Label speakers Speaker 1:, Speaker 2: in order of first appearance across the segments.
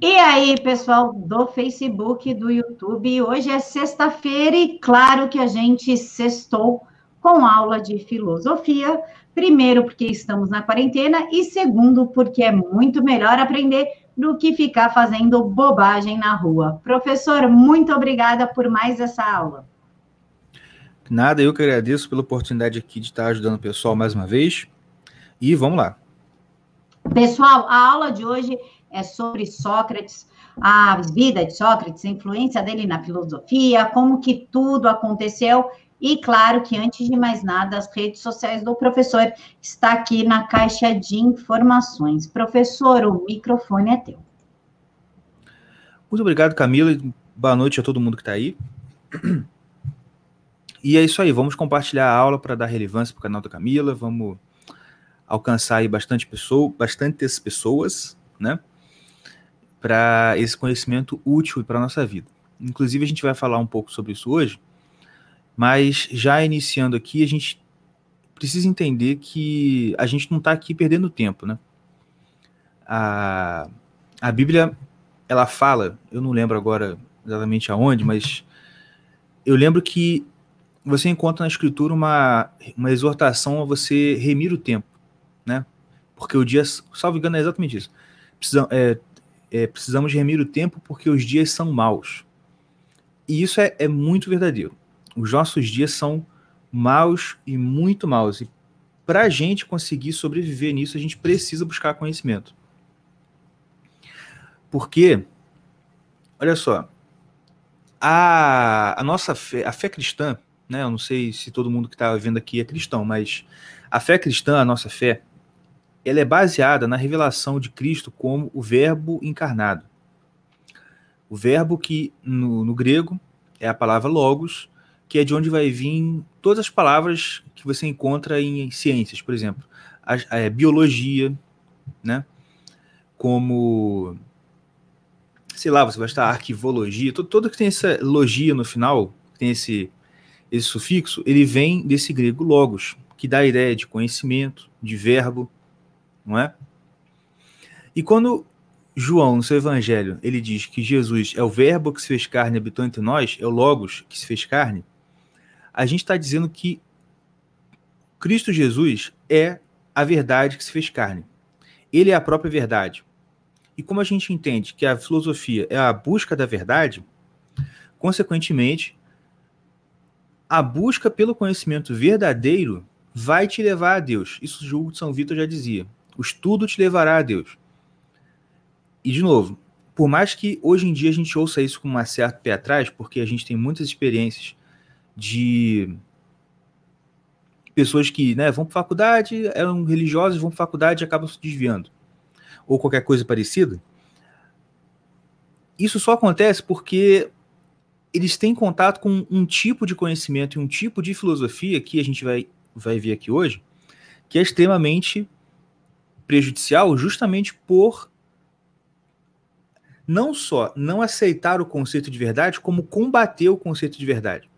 Speaker 1: E aí, pessoal do Facebook, do YouTube, hoje é sexta-feira e claro que a gente sextou com aula de filosofia. Primeiro, porque estamos na quarentena, e segundo, porque é muito melhor aprender do que ficar fazendo bobagem na rua. Professor, muito obrigada por mais essa aula.
Speaker 2: Nada, eu que agradeço pela oportunidade aqui de estar ajudando o pessoal mais uma vez. E vamos lá.
Speaker 1: Pessoal, a aula de hoje é sobre Sócrates, a vida de Sócrates, a influência dele na filosofia, como que tudo aconteceu e claro que antes de mais nada, as redes sociais do professor está aqui na caixa de informações. Professor, o microfone é teu.
Speaker 2: Muito obrigado, Camila. Boa noite a todo mundo que está aí. E é isso aí, vamos compartilhar a aula para dar relevância para o canal da Camila, vamos alcançar aí bastante pessoa, bastantes pessoas, né? Para esse conhecimento útil para a nossa vida. Inclusive, a gente vai falar um pouco sobre isso hoje, mas já iniciando aqui, a gente precisa entender que a gente não está aqui perdendo tempo, né? A, a Bíblia, ela fala, eu não lembro agora exatamente aonde, mas eu lembro que você encontra na Escritura uma, uma exortação a você remir o tempo né? Porque o dia, salvo engano, é exatamente isso. Precisam, é, é, precisamos remir o tempo porque os dias são maus. E isso é, é muito verdadeiro. Os nossos dias são maus e muito maus. E para a gente conseguir sobreviver nisso, a gente precisa buscar conhecimento. Porque, olha só, a, a nossa fé, a fé cristã, né? Eu não sei se todo mundo que está vendo aqui é cristão, mas a fé cristã, a nossa fé, ela é baseada na revelação de Cristo como o Verbo encarnado. O verbo que no, no, grego é a palavra logos, que é de onde vai vir todas as palavras que você encontra em ciências, por exemplo, a, a, a biologia, né? Como sei lá, você vai estar arquivologia, todo, todo que tem essa logia no final, tem esse esse sufixo, ele vem desse grego logos, que dá a ideia de conhecimento, de verbo, não é? E quando João, no seu evangelho, ele diz que Jesus é o verbo que se fez carne e habitou entre nós, é o Logos que se fez carne, a gente está dizendo que Cristo Jesus é a verdade que se fez carne. Ele é a própria verdade. E como a gente entende que a filosofia é a busca da verdade, consequentemente, a busca pelo conhecimento verdadeiro vai te levar a Deus. Isso julgo de São Vitor já dizia. O estudo te levará a Deus. E, de novo, por mais que hoje em dia a gente ouça isso com um certo pé atrás, porque a gente tem muitas experiências de pessoas que né, vão para faculdade, eram religiosos, vão para faculdade e acabam se desviando, ou qualquer coisa parecida. Isso só acontece porque eles têm contato com um tipo de conhecimento e um tipo de filosofia que a gente vai, vai ver aqui hoje, que é extremamente prejudicial justamente por não só não aceitar o conceito de verdade, como combater o conceito de verdade.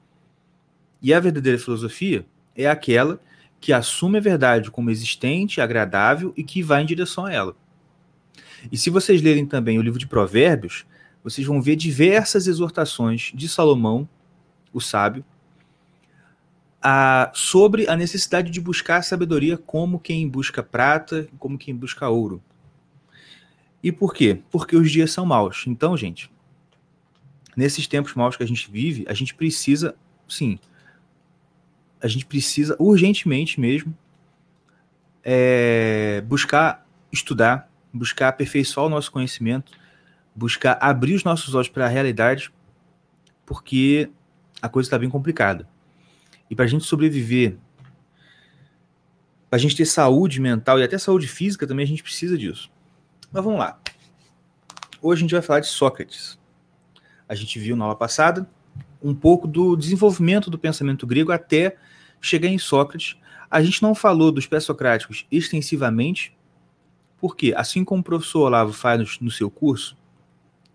Speaker 2: E a verdadeira filosofia é aquela que assume a verdade como existente, agradável e que vai em direção a ela. E se vocês lerem também o livro de Provérbios, vocês vão ver diversas exortações de Salomão, o sábio, a, sobre a necessidade de buscar sabedoria como quem busca prata, como quem busca ouro. E por quê? Porque os dias são maus. Então, gente, nesses tempos maus que a gente vive, a gente precisa, sim, a gente precisa urgentemente mesmo é, buscar estudar, buscar aperfeiçoar o nosso conhecimento, buscar abrir os nossos olhos para a realidade, porque a coisa está bem complicada. E para a gente sobreviver, para a gente ter saúde mental e até saúde física também, a gente precisa disso. Mas vamos lá. Hoje a gente vai falar de Sócrates. A gente viu na aula passada um pouco do desenvolvimento do pensamento grego até chegar em Sócrates. A gente não falou dos pré-socráticos extensivamente, porque, assim como o professor Olavo faz no, no seu curso,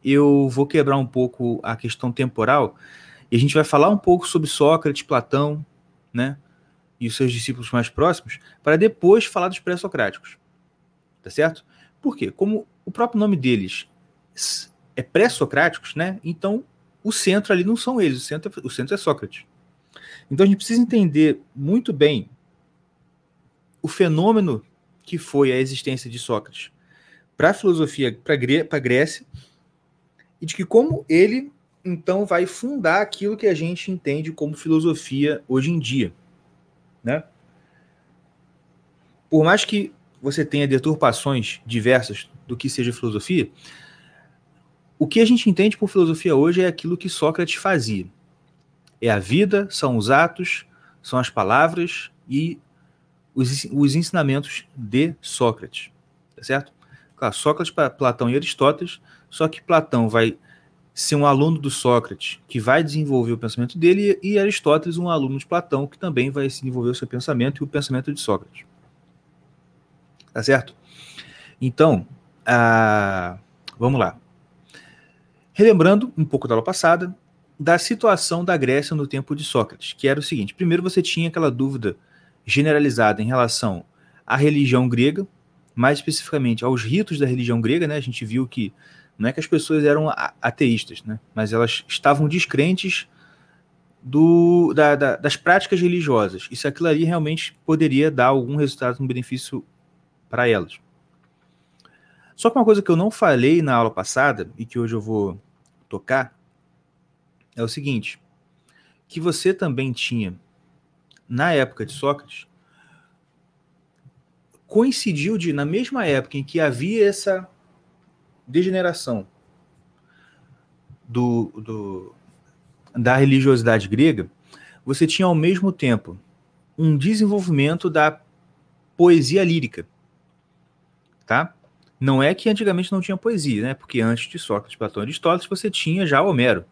Speaker 2: eu vou quebrar um pouco a questão temporal e a gente vai falar um pouco sobre Sócrates, Platão, né? E os seus discípulos mais próximos, para depois falar dos pré-socráticos. Tá certo? Por quê? Como o próprio nome deles é pré-socráticos, né? Então o centro ali não são eles, o centro, é, o centro é Sócrates. Então a gente precisa entender muito bem o fenômeno que foi a existência de Sócrates para a filosofia, para a Grécia, e de que como ele então vai fundar aquilo que a gente entende como filosofia hoje em dia, né? Por mais que você tenha deturpações diversas do que seja filosofia, o que a gente entende por filosofia hoje é aquilo que Sócrates fazia. É a vida, são os atos, são as palavras e os, os ensinamentos de Sócrates. Tá certo? Claro, Sócrates, Platão e Aristóteles, só que Platão vai ser um aluno do Sócrates que vai desenvolver o pensamento dele e Aristóteles um aluno de Platão que também vai desenvolver o seu pensamento e o pensamento de Sócrates. Tá certo? Então, vamos lá. Relembrando um pouco da aula passada, da situação da Grécia no tempo de Sócrates, que era o seguinte: primeiro você tinha aquela dúvida generalizada em relação à religião grega, mais especificamente aos ritos da religião grega, né? A gente viu que não é que as pessoas eram ateístas, né? Mas elas estavam descrentes do, da, da, das práticas religiosas. E se aquilo ali realmente poderia dar algum resultado, um benefício para elas. Só que uma coisa que eu não falei na aula passada e que hoje eu vou tocar é o seguinte: que você também tinha, na época de Sócrates, coincidiu de, na mesma época em que havia essa degeneração do, do, da religiosidade grega, você tinha ao mesmo tempo um desenvolvimento da poesia lírica. Tá? Não é que antigamente não tinha poesia, né? Porque antes de Sócrates, Platão e Aristóteles, você tinha já Homero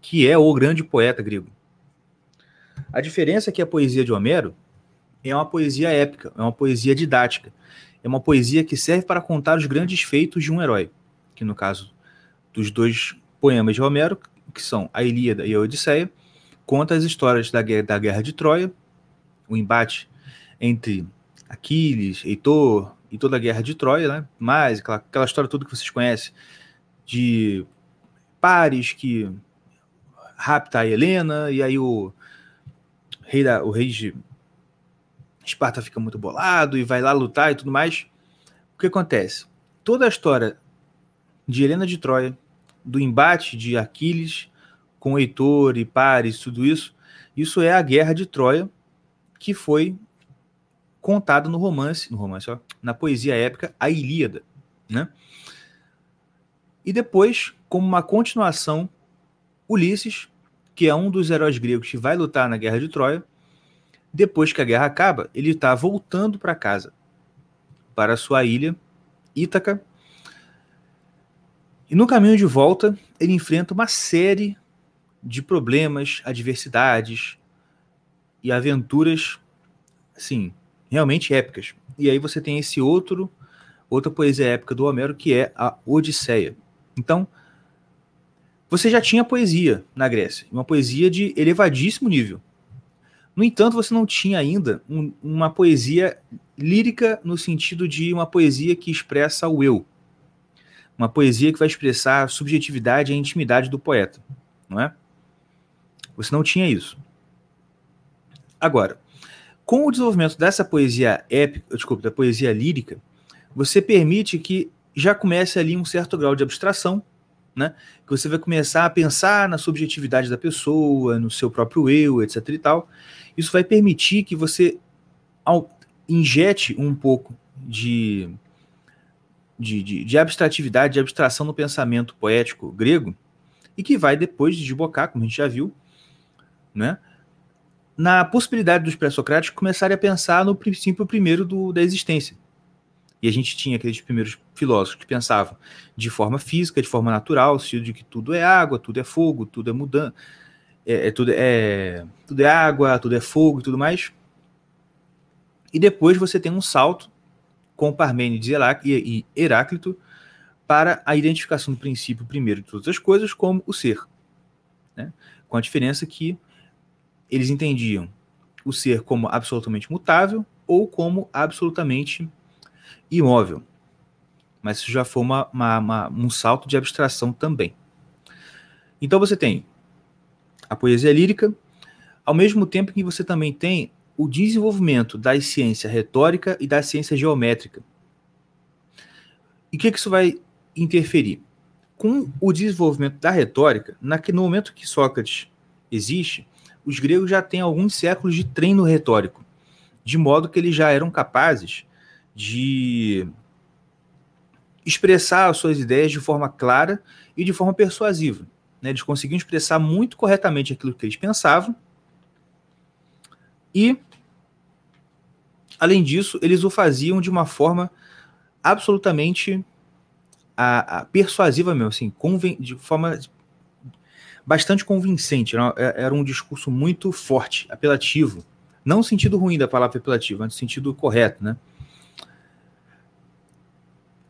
Speaker 2: que é o grande poeta grego. A diferença é que a poesia de Homero é uma poesia épica, é uma poesia didática, é uma poesia que serve para contar os grandes feitos de um herói, que no caso dos dois poemas de Homero, que são a Ilíada e a Odisseia, conta as histórias da guerra, da guerra de Troia, o embate entre Aquiles, Heitor e toda a guerra de Troia, né? Mas aquela, aquela história toda que vocês conhecem de pares que rapta a Helena, e aí o rei, da, o rei de Esparta fica muito bolado e vai lá lutar e tudo mais. O que acontece? Toda a história de Helena de Troia, do embate de Aquiles com Heitor e Paris, tudo isso, isso é a guerra de Troia que foi contada no romance, no romance, ó, na poesia épica, a Ilíada, né? E depois, como uma continuação, Ulisses, que é um dos heróis gregos que vai lutar na Guerra de Troia, depois que a guerra acaba, ele está voltando para casa, para sua ilha, Ítaca. E no caminho de volta, ele enfrenta uma série de problemas, adversidades e aventuras, assim, realmente épicas. E aí você tem esse outro, outra poesia épica do Homero, que é a Odisseia. Então, você já tinha poesia na Grécia, uma poesia de elevadíssimo nível. No entanto, você não tinha ainda um, uma poesia lírica no sentido de uma poesia que expressa o eu. Uma poesia que vai expressar a subjetividade e a intimidade do poeta, não é? Você não tinha isso. Agora, com o desenvolvimento dessa poesia épica, desculpa, da poesia lírica, você permite que já comece ali um certo grau de abstração né? Que você vai começar a pensar na subjetividade da pessoa, no seu próprio eu, etc e tal. Isso vai permitir que você injete um pouco de, de, de, de abstratividade, de abstração no pensamento poético grego, e que vai depois desbocar, como a gente já viu, né? na possibilidade dos pré-socráticos começarem a pensar no princípio primeiro do, da existência, e a gente tinha aqueles primeiros filósofos que pensavam de forma física, de forma natural, sentido de que tudo é água, tudo é fogo, tudo é mudança, é, é, tudo, é, tudo é água, tudo é fogo e tudo mais. E depois você tem um salto com Parmênides e Heráclito para a identificação do princípio primeiro de todas as coisas como o ser. Né? Com a diferença que eles entendiam o ser como absolutamente mutável ou como absolutamente imóvel. mas isso já foi uma, uma, uma, um salto de abstração também. Então você tem a poesia lírica, ao mesmo tempo que você também tem o desenvolvimento da ciência retórica e da ciência geométrica. E o que, que isso vai interferir? Com o desenvolvimento da retórica, no momento que Sócrates existe, os gregos já têm alguns séculos de treino retórico, de modo que eles já eram capazes de expressar as suas ideias de forma clara e de forma persuasiva. Né? Eles conseguiam expressar muito corretamente aquilo que eles pensavam e, além disso, eles o faziam de uma forma absolutamente a, a persuasiva mesmo, assim, de forma bastante convincente. Era, era, um discurso muito forte, apelativo. Não no sentido ruim da palavra apelativo, mas no sentido correto, né?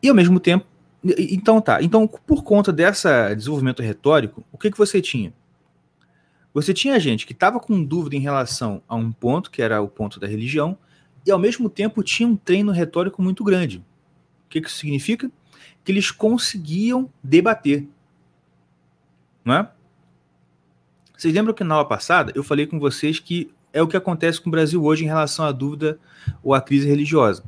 Speaker 2: E ao mesmo tempo, então tá. Então, por conta desse desenvolvimento retórico, o que, que você tinha? Você tinha gente que estava com dúvida em relação a um ponto, que era o ponto da religião, e ao mesmo tempo tinha um treino retórico muito grande. O que, que isso significa? Que eles conseguiam debater. Não é? Vocês lembram que na aula passada eu falei com vocês que é o que acontece com o Brasil hoje em relação à dúvida ou à crise religiosa.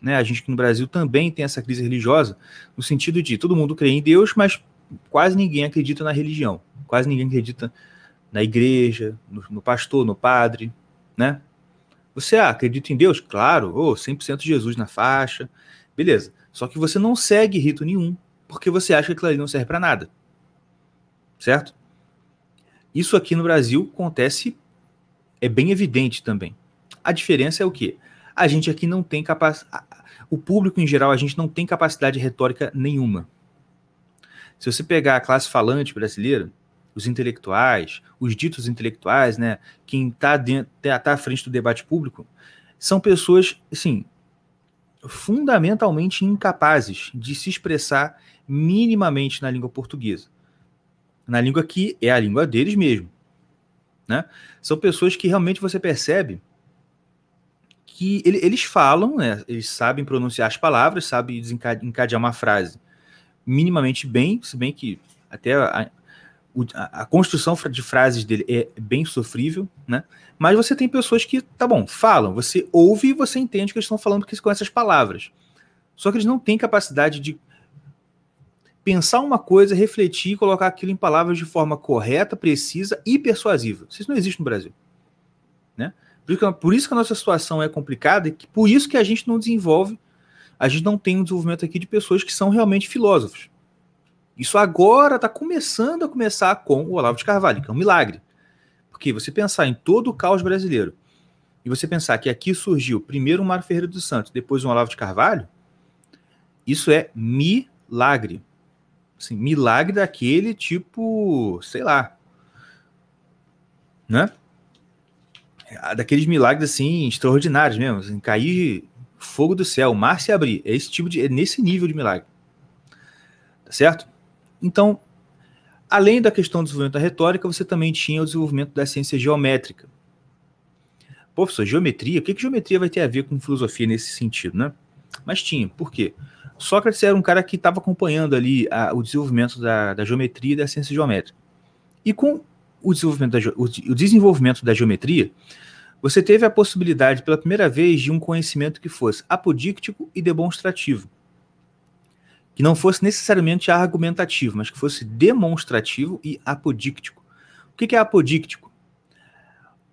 Speaker 2: Né? A gente no Brasil também tem essa crise religiosa, no sentido de todo mundo crê em Deus, mas quase ninguém acredita na religião, quase ninguém acredita na igreja, no, no pastor, no padre, né? Você ah, acredita em Deus? Claro, oh, 100% Jesus na faixa, beleza. Só que você não segue rito nenhum, porque você acha que aquilo ali não serve para nada. Certo? Isso aqui no Brasil acontece, é bem evidente também. A diferença é o quê? A gente aqui não tem capacidade. O público em geral, a gente não tem capacidade retórica nenhuma. Se você pegar a classe falante brasileira, os intelectuais, os ditos intelectuais, né, quem está tá, tá à frente do debate público, são pessoas, assim, fundamentalmente incapazes de se expressar minimamente na língua portuguesa na língua que é a língua deles mesmo. Né? São pessoas que realmente você percebe que ele, eles falam, né? eles sabem pronunciar as palavras, sabem encadear uma frase minimamente bem, se bem que até a, a, a, construção de frases dele é bem sofrível, né? Mas você tem pessoas que, tá bom, falam, você ouve e você entende que eles estão falando com essas palavras. Só que eles não têm capacidade de pensar uma coisa, refletir e colocar aquilo em palavras de forma correta, precisa e persuasiva. Isso não existe no Brasil. Né? Por, isso que, a nossa situação é complicada e por isso que a gente não desenvolve, a gente não tem um desenvolvimento aqui de pessoas que são realmente filósofos. Isso agora está começando a começar com o Olavo de Carvalho, que é um milagre. Porque você pensar em todo o caos brasileiro e você pensar que aqui surgiu primeiro o Mário Ferreira dos Santos, depois o Olavo de Carvalho, isso é milagre. Assim, milagre daquele tipo, sei lá. Né? É, daqueles milagres assim, extraordinários mesmo. Assim, cair fogo do céu, mar se abrir. É esse tipo de. É nesse nível de milagre. Tá certo? Então, além da questão do desenvolvimento da retórica, você também tinha o desenvolvimento da ciência geométrica. Pô, professor, geometria? O que, que geometria vai ter a ver com filosofia nesse sentido, né? Mas tinha. Por quê? Sócrates era um cara que estava acompanhando ali a, o desenvolvimento da, da, geometria e da ciência geométrica. E com o desenvolvimento, da, o, o desenvolvimento da geometria, você teve a possibilidade, pela primeira vez, de um conhecimento que fosse apodíctico e demonstrativo. Que não fosse necessariamente argumentativo, mas que fosse demonstrativo e apodíctico. O que é apodíctico?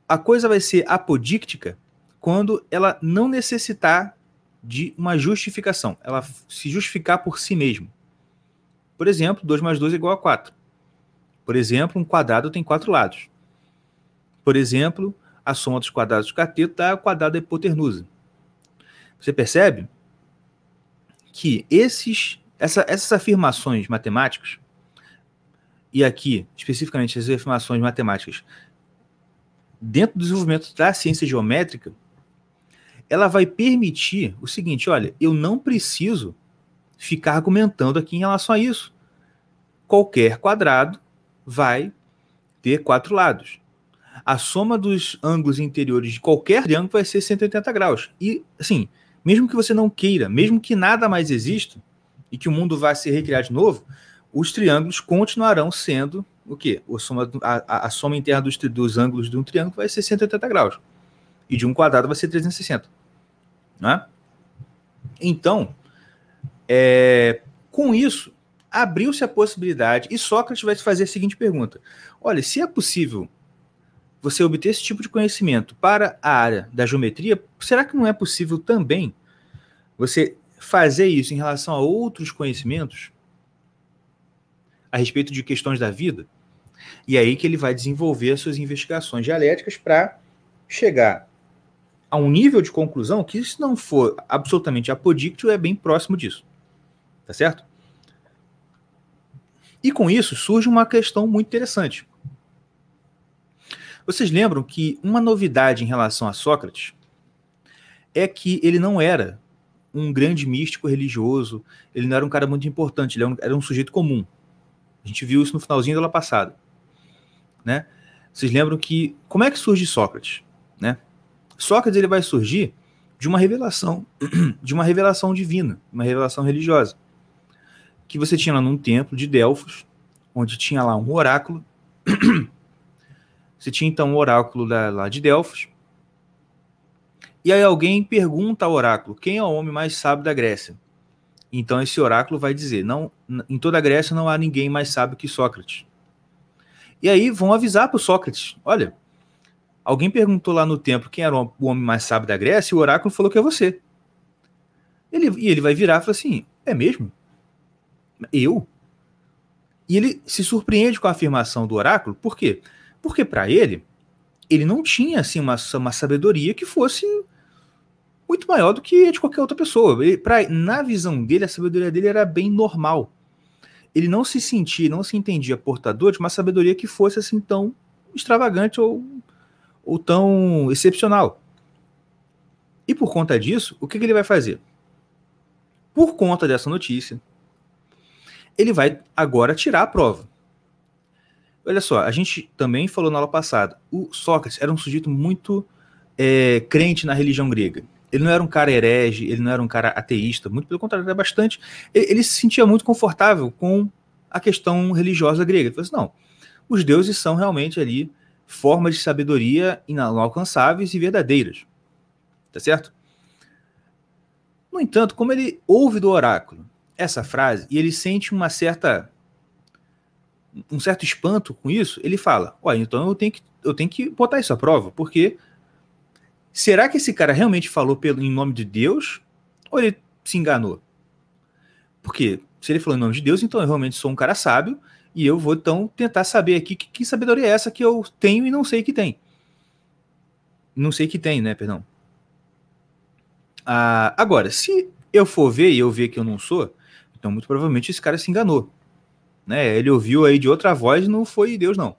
Speaker 2: A coisa vai ser apodíctica quando ela não necessitar de uma justificação, ela se justificar por si mesmo. Por exemplo, 2 mais 2 é igual a 4. Por exemplo, um quadrado tem quatro lados. Por exemplo, a soma dos quadrados do cateto dá o quadrado da hipotenusa. Você percebe que esses, essa, essas afirmações matemáticas, e aqui, especificamente, as afirmações matemáticas, dentro do desenvolvimento da ciência geométrica, ela vai permitir o seguinte: olha, eu não preciso ficar argumentando aqui em relação a isso. Qualquer quadrado vai ter quatro lados. A soma dos ângulos interiores de qualquer triângulo vai ser 180 graus. E, assim, mesmo que você não queira, mesmo que nada mais exista, e que o mundo vai se recriar de novo, os triângulos continuarão sendo o quê? A soma, a, a soma interna dos, dos ângulos de um triângulo vai ser 180 graus. E de um quadrado vai ser 360. Né? Então, é, com isso, abriu-se a possibilidade, e Sócrates vai fazer a seguinte pergunta: olha, se é possível você obter esse tipo de conhecimento para a área da geometria, será que não é possível também você fazer isso em relação a outros conhecimentos a respeito de questões da vida? E é aí que ele vai desenvolver as suas investigações dialéticas para chegar a um nível de conclusão que, se não for absolutamente apodíctil, é bem próximo disso. Tá certo? E com isso surge uma questão muito interessante. Vocês lembram que uma novidade em relação a Sócrates é que ele não era um grande místico religioso, ele não era um cara muito importante, ele era um, era um sujeito comum. A gente viu isso no finalzinho da aula passada. Né? Vocês lembram que. Como é que surge Sócrates? Né? Sócrates ele vai surgir de uma revelação, de uma revelação divina, uma revelação religiosa. Que você tinha lá num templo de Delfos, onde tinha lá um oráculo. Você tinha então um oráculo da, lá de Delfos. E aí alguém pergunta ao oráculo: quem é o homem mais sábio da Grécia? Então esse oráculo vai dizer: não, em toda a Grécia não há ninguém mais sábio que Sócrates. E aí vão avisar para o Sócrates: olha, alguém perguntou lá no templo quem era o homem mais sábio da Grécia e o oráculo falou que é você. Ele, e ele vai virar e falar assim: é mesmo? Eu? E ele se surpreende com a afirmação do oráculo, por quê? Porque para ele, ele não tinha assim uma, uma sabedoria que fosse muito maior do que a de qualquer outra pessoa. Ele, pra, na visão dele, a sabedoria dele era bem normal. Ele não se sentia, não se entendia portador de uma sabedoria que fosse assim tão extravagante ou, ou tão excepcional. E por conta disso, o que, que ele vai fazer? Por conta dessa notícia, ele vai agora tirar a prova. Olha só, a gente também falou na aula passada, o Sócrates era um sujeito muito é, crente na religião grega. Ele não era um cara herege, ele não era um cara ateísta, muito pelo contrário, era bastante. Ele, se sentia muito confortável com a questão religiosa grega. Ele falou assim: não, os deuses são realmente ali formas de sabedoria inalcançáveis e verdadeiras. Tá certo? No entanto, como ele ouve do oráculo essa frase e ele sente uma certa um certo espanto com isso, ele fala: Olha, então eu tenho que, eu tenho que botar isso à prova, porque será que esse cara realmente falou pelo, em nome de Deus ou ele se enganou? Porque se ele falou em nome de Deus, então eu realmente sou um cara sábio e eu vou então tentar saber aqui que, que sabedoria é essa que eu tenho e não sei que tem. Não sei que tem, né? Perdão. Ah, agora, se eu for ver e eu ver que eu não sou, então muito provavelmente esse cara se enganou. Né? Ele ouviu aí de outra voz, não foi Deus, não.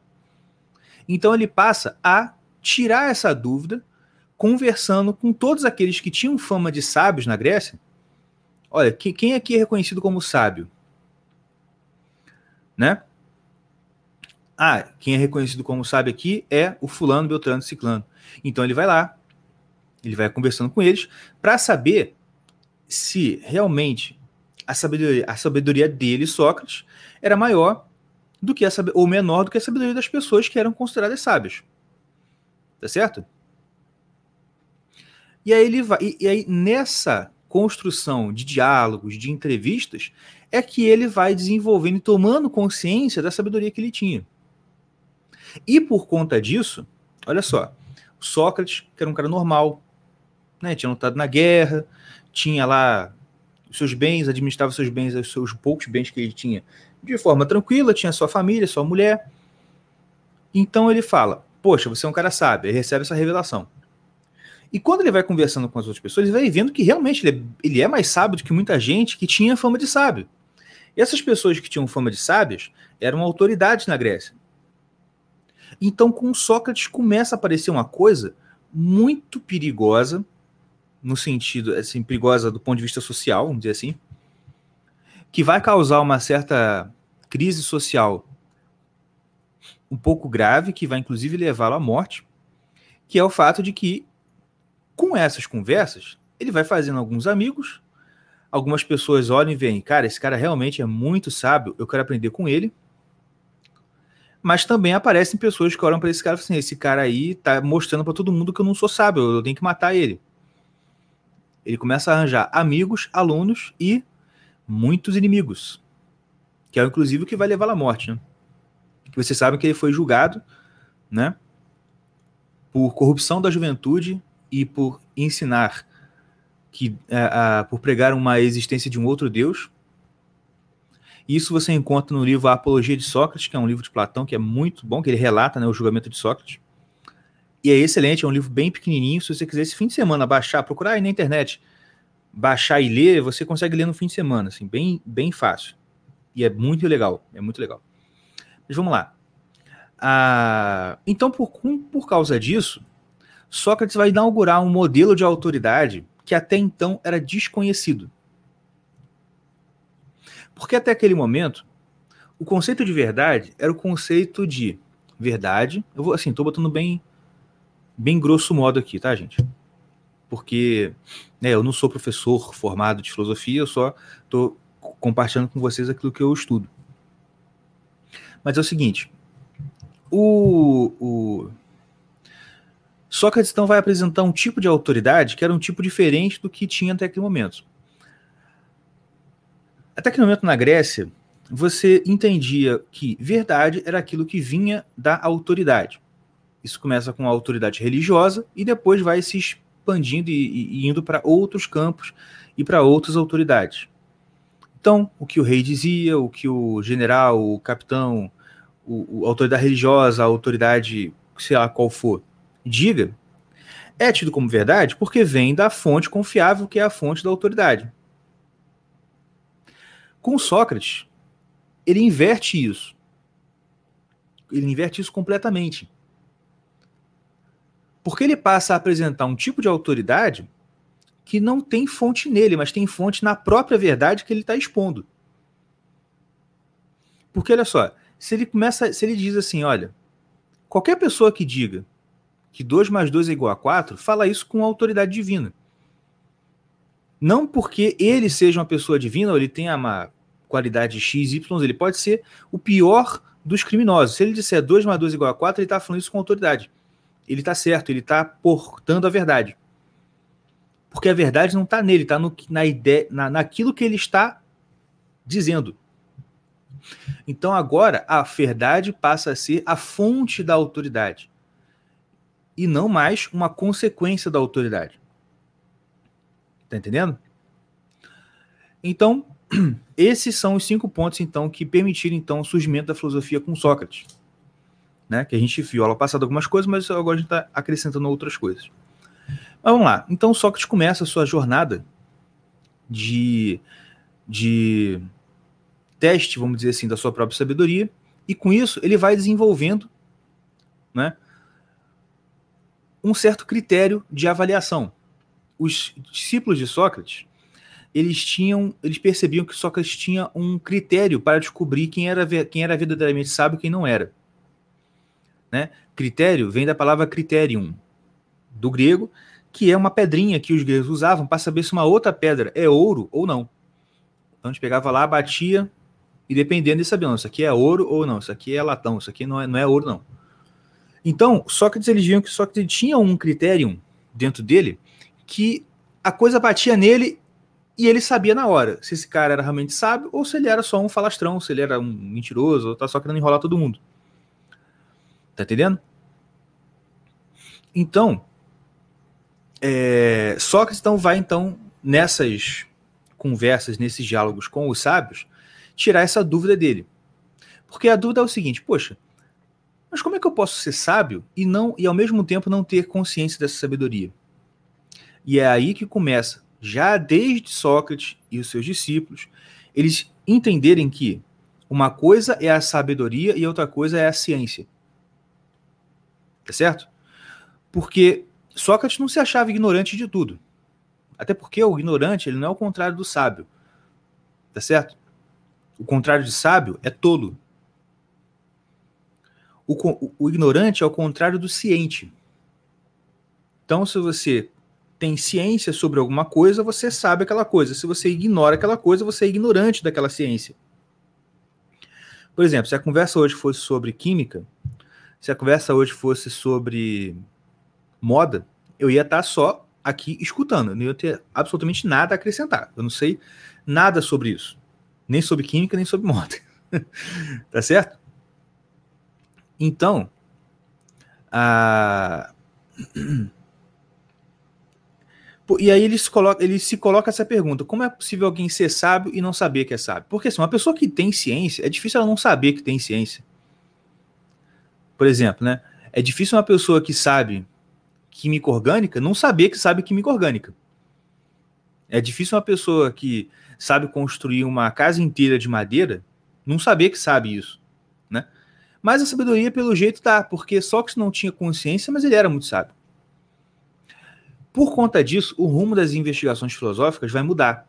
Speaker 2: Então ele passa a tirar essa dúvida, conversando com todos aqueles que tinham fama de sábios na Grécia. Olha, que, quem aqui é reconhecido como sábio? Né? Ah, quem é reconhecido como sábio aqui é o fulano, beltrano, ciclano. Então ele vai lá, ele vai conversando com eles para saber se realmente a sabedoria, a sabedoria dele, Sócrates, era maior do que a ou menor do que a sabedoria das pessoas que eram consideradas sábias. Tá certo? E aí ele vai, e, e aí nessa construção de diálogos, de entrevistas, é que ele vai desenvolvendo e tomando consciência da sabedoria que ele tinha. E por conta disso, olha só, Sócrates, que era um cara normal, né, tinha lutado na guerra, tinha lá os seus bens, administrava seus bens, os seus poucos bens que ele tinha, de forma tranquila, tinha sua família, sua mulher. Então ele fala: Poxa, você é um cara sábio, ele recebe essa revelação. E quando ele vai conversando com as outras pessoas, ele vai vendo que realmente ele é, ele é mais sábio do que muita gente que tinha fama de sábio. E essas pessoas que tinham fama de sábias eram autoridades na Grécia. Então, com Sócrates começa a aparecer uma coisa muito perigosa, no sentido assim, perigosa do ponto de vista social, vamos dizer assim, que vai causar uma certa crise social um pouco grave, que vai inclusive levá-lo à morte, que é o fato de que, com essas conversas, ele vai fazendo alguns amigos, algumas pessoas olham e veem, cara, esse cara realmente é muito sábio, eu quero aprender com ele. Mas também aparecem pessoas que olham para esse cara e falam assim: esse cara aí tá mostrando para todo mundo que eu não sou sábio, eu tenho que matar ele. Ele começa a arranjar amigos, alunos e muitos inimigos, que é inclusive o que vai levar à morte. Né? Vocês sabem que ele foi julgado, né, por corrupção da juventude e por ensinar que por pregar uma existência de um outro Deus. Isso você encontra no livro A Apologia de Sócrates, que é um livro de Platão que é muito bom, que ele relata né, o julgamento de Sócrates. E é excelente, é um livro bem pequenininho. Se você quiser esse fim de semana baixar, procurar aí na internet, baixar e ler, você consegue ler no fim de semana, assim, bem, bem fácil. E é muito legal, é muito legal. Mas vamos lá. Ah, então, por, por causa disso, Sócrates vai inaugurar um modelo de autoridade que até então era desconhecido. Porque até aquele momento, o conceito de verdade era o conceito de verdade. Eu vou assim, estou botando bem bem grosso modo aqui, tá, gente? Porque né, eu não sou professor formado de filosofia, eu só estou compartilhando com vocês aquilo que eu estudo. Mas é o seguinte, o, o Sócrates então vai apresentar um tipo de autoridade que era um tipo diferente do que tinha até aquele momento. Até aquele momento na Grécia, você entendia que verdade era aquilo que vinha da autoridade. Isso começa com a autoridade religiosa e depois vai se expandindo e, e indo para outros campos e para outras autoridades. Então, o que o rei dizia, o que o general, o capitão, o, a autoridade religiosa, a autoridade, sei lá qual for, diga, é tido como verdade porque vem da fonte confiável, que é a fonte da autoridade. Com Sócrates, ele inverte isso. Ele inverte isso completamente. Porque ele passa a apresentar um tipo de autoridade que não tem fonte nele, mas tem fonte na própria verdade que ele está expondo. Porque olha só, se ele começa, se ele diz assim, olha, qualquer pessoa que diga que 2 mais 2 é igual a 4, fala isso com autoridade divina. Não porque ele seja uma pessoa divina ou ele tenha uma qualidade X, Y, ele pode ser o pior dos criminosos. Se ele disser 2 mais 2 é igual a 4, ele está falando isso com autoridade. Ele está certo, ele está portando a verdade. Porque a verdade não está nele, está na ideia, na, naquilo que ele está dizendo. Então agora a verdade passa a ser a fonte da autoridade e não mais uma consequência da autoridade. Tá entendendo? Então, esses são os cinco pontos então que permitiram então o surgimento da filosofia com Sócrates, né? Que a gente viu aula passada algumas coisas, mas agora a gente está acrescentando outras coisas. Mas vamos lá. Então Sócrates começa a sua jornada de de teste, vamos dizer assim, da sua própria sabedoria, e com isso ele vai desenvolvendo, né? Um certo critério de avaliação. Os discípulos de Sócrates, eles tinham, eles percebiam que Sócrates tinha um critério para descobrir quem era, quem era verdadeiramente sábio e quem não era. Né? Critério vem da palavra criterium, do grego, que é uma pedrinha que os gregos usavam para saber se uma outra pedra é ouro ou não. Então a gente pegava lá, batia, e dependendo de saber, não, isso aqui é ouro ou não, isso aqui é latão, isso aqui não é, não é ouro, não. Então, Sócrates eles viam que Sócrates tinha um critério dentro dele que a coisa batia nele e ele sabia na hora se esse cara era realmente sábio ou se ele era só um falastrão, se ele era um mentiroso ou tá só querendo enrolar todo mundo. Tá entendendo? Então, é, Sócrates então vai então nessas conversas, nesses diálogos com os sábios, tirar essa dúvida dele. Porque a dúvida é o seguinte, poxa, mas como é que eu posso ser sábio e não e ao mesmo tempo não ter consciência dessa sabedoria? E é aí que começa, já desde Sócrates e os seus discípulos, eles entenderem que uma coisa é a sabedoria e outra coisa é a ciência. Tá certo? Porque Sócrates não se achava ignorante de tudo. Até porque o ignorante ele não é o contrário do sábio. Tá certo? O contrário de sábio é tolo. O, o, ignorante é o contrário do ciente. Então, se você tem ciência sobre alguma coisa, você sabe aquela coisa. Se você ignora aquela coisa, você é ignorante daquela ciência. Por exemplo, se a conversa hoje fosse sobre química, se a conversa hoje fosse sobre moda, eu ia estar só aqui escutando, eu não ia ter absolutamente nada a acrescentar. Eu não sei nada sobre isso, nem sobre química, nem sobre moda. tá certo? Então, a E aí ele se, coloca, ele se coloca essa pergunta: como é possível alguém ser sábio e não saber que é sábio? Porque assim, uma pessoa que tem ciência, é difícil ela não saber que tem ciência. Por exemplo, né? É difícil uma pessoa que sabe química orgânica não saber que sabe química orgânica. É difícil uma pessoa que sabe construir uma casa inteira de madeira não saber que sabe isso? Mas a sabedoria, pelo jeito, tá, porque Sócrates não tinha consciência, mas ele era muito sábio. Por conta disso, o rumo das investigações filosóficas vai mudar.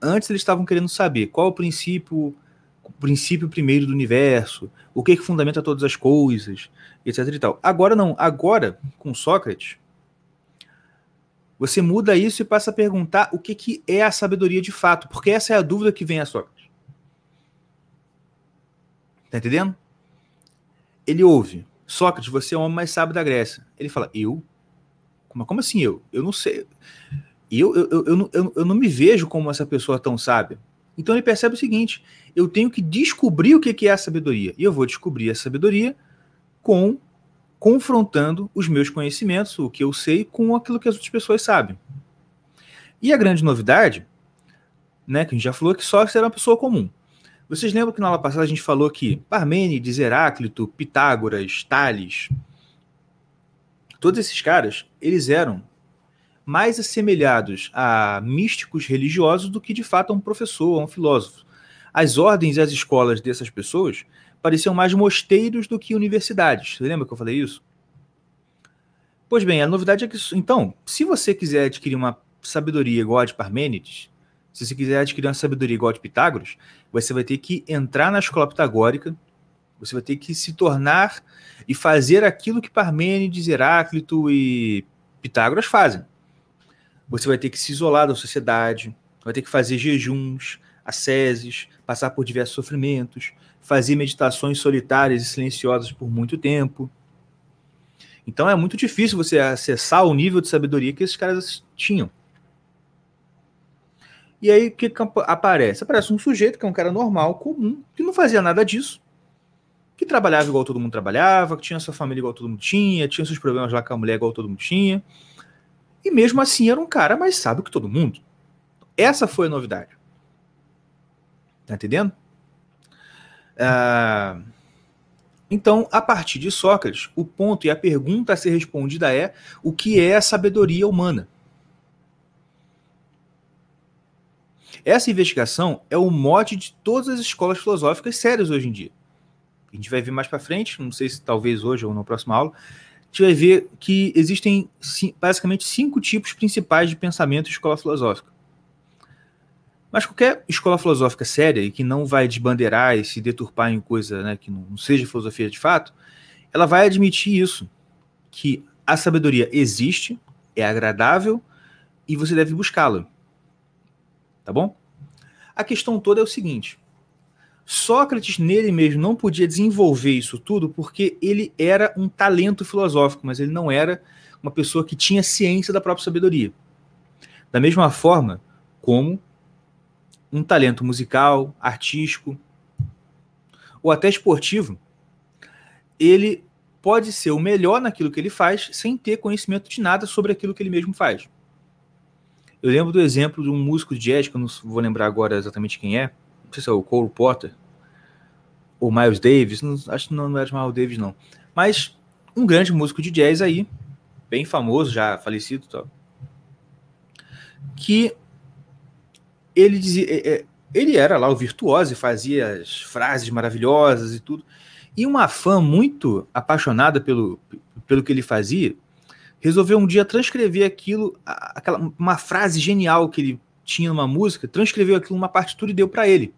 Speaker 2: Antes eles estavam querendo saber qual o princípio, o princípio primeiro do universo, o que, que fundamenta todas as coisas, etc. E tal. Agora não. Agora, com Sócrates, você muda isso e passa a perguntar o que, que é a sabedoria de fato, porque essa é a dúvida que vem a Sócrates. Tá entendendo? Ele ouve: Sócrates, você é o homem mais sábio da Grécia. Ele fala: Eu? Como, como assim eu? Eu não sei. Eu, eu, eu, eu, não, eu, eu não me vejo como essa pessoa tão sábia. Então ele percebe o seguinte: eu tenho que descobrir o que é a sabedoria. E eu vou descobrir a sabedoria com confrontando os meus conhecimentos, o que eu sei, com aquilo que as outras pessoas sabem. E a grande novidade, né, que a gente já falou, é que Sócrates era uma pessoa comum. Vocês lembram que na aula passada a gente falou que Parmênides, Heráclito, Pitágoras, Tales, Todos esses caras, eles eram mais assemelhados a místicos religiosos do que de fato a um professor, a um filósofo. As ordens e as escolas dessas pessoas pareciam mais mosteiros do que universidades. Você lembra que eu falei isso? Pois bem, a novidade é que. Então, se você quiser adquirir uma sabedoria igual a de Parmênides, se você quiser adquirir uma sabedoria igual a de Pitágoras, você vai ter que entrar na escola pitagórica, você vai ter que se tornar e fazer aquilo que Parmênides, Heráclito e Pitágoras fazem. Você vai ter que se isolar da sociedade, vai ter que fazer jejuns, asceses, passar por diversos sofrimentos, fazer meditações solitárias e silenciosas por muito tempo. Então é muito difícil você acessar o nível de sabedoria que esses caras tinham. E aí o que, aparece? Aparece um sujeito que é um cara normal, comum, que não fazia nada disso, que trabalhava igual todo mundo trabalhava, que tinha sua família igual todo mundo tinha, tinha seus problemas lá com a mulher igual todo mundo tinha. E mesmo assim era um cara mais sábio que todo mundo. Essa foi a novidade. Tá entendendo? Uh, então, a partir de Sócrates, o ponto e a pergunta a ser respondida é: o que é a sabedoria humana? Essa investigação é o mote de todas as escolas filosóficas sérias hoje em dia a gente vai ver mais para frente, não sei se talvez hoje ou na próxima aula, a gente vai ver que existem basicamente cinco tipos principais de pensamento em escola filosófica. Mas qualquer escola filosófica séria e que não vai desbandeirar e se deturpar em coisa né, que não seja filosofia de fato, ela vai admitir isso, que a sabedoria existe, é agradável e você deve buscá-la. Tá bom? A questão toda é o seguinte: Sócrates nele mesmo não podia desenvolver isso tudo porque ele era um talento filosófico, mas ele não era uma pessoa que tinha ciência da própria sabedoria. Da mesma forma como um talento musical, artístico ou até esportivo, ele pode ser o melhor naquilo que ele faz sem ter conhecimento de nada sobre aquilo que ele mesmo faz. Eu lembro do exemplo de um músico de jazz, que eu não vou lembrar agora exatamente quem é, não sei se é o Cole Potter, ou Miles Davis, não, acho que não era Miles Davis, não. Mas um grande músico de jazz aí, bem famoso, já falecido que ele dizia, é, é, ele era lá o virtuoso e fazia as frases maravilhosas e tudo. E uma fã muito apaixonada pelo, pelo que ele fazia, resolveu um dia transcrever aquilo, aquela uma frase genial que ele tinha numa música, transcreveu aquilo numa partitura e deu para ele.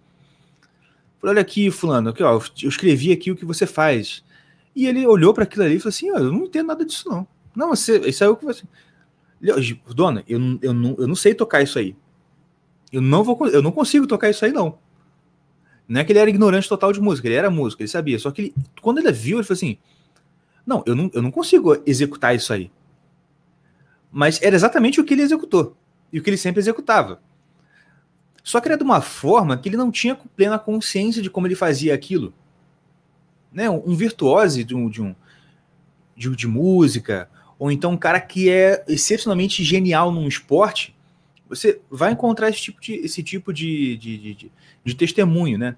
Speaker 2: Falei, olha aqui, fulano, aqui, ó, eu escrevi aqui o que você faz. E ele olhou para aquilo ali e falou assim: eu não entendo nada disso, não. Não, você, isso é o que você. Dona, eu, eu, não, eu não sei tocar isso aí. Eu não, vou, eu não consigo tocar isso aí, não. Não é que ele era ignorante total de música, ele era músico, ele sabia. Só que ele, quando ele viu, ele falou assim: Não, eu não, eu não consigo executar isso aí. Mas era exatamente o que ele executou. E o que ele sempre executava. Só que era de uma forma que ele não tinha plena consciência de como ele fazia aquilo. Né? Um virtuose de, um, de, um, de, de música, ou então um cara que é excepcionalmente genial num esporte, você vai encontrar esse tipo de, esse tipo de, de, de, de testemunho, né?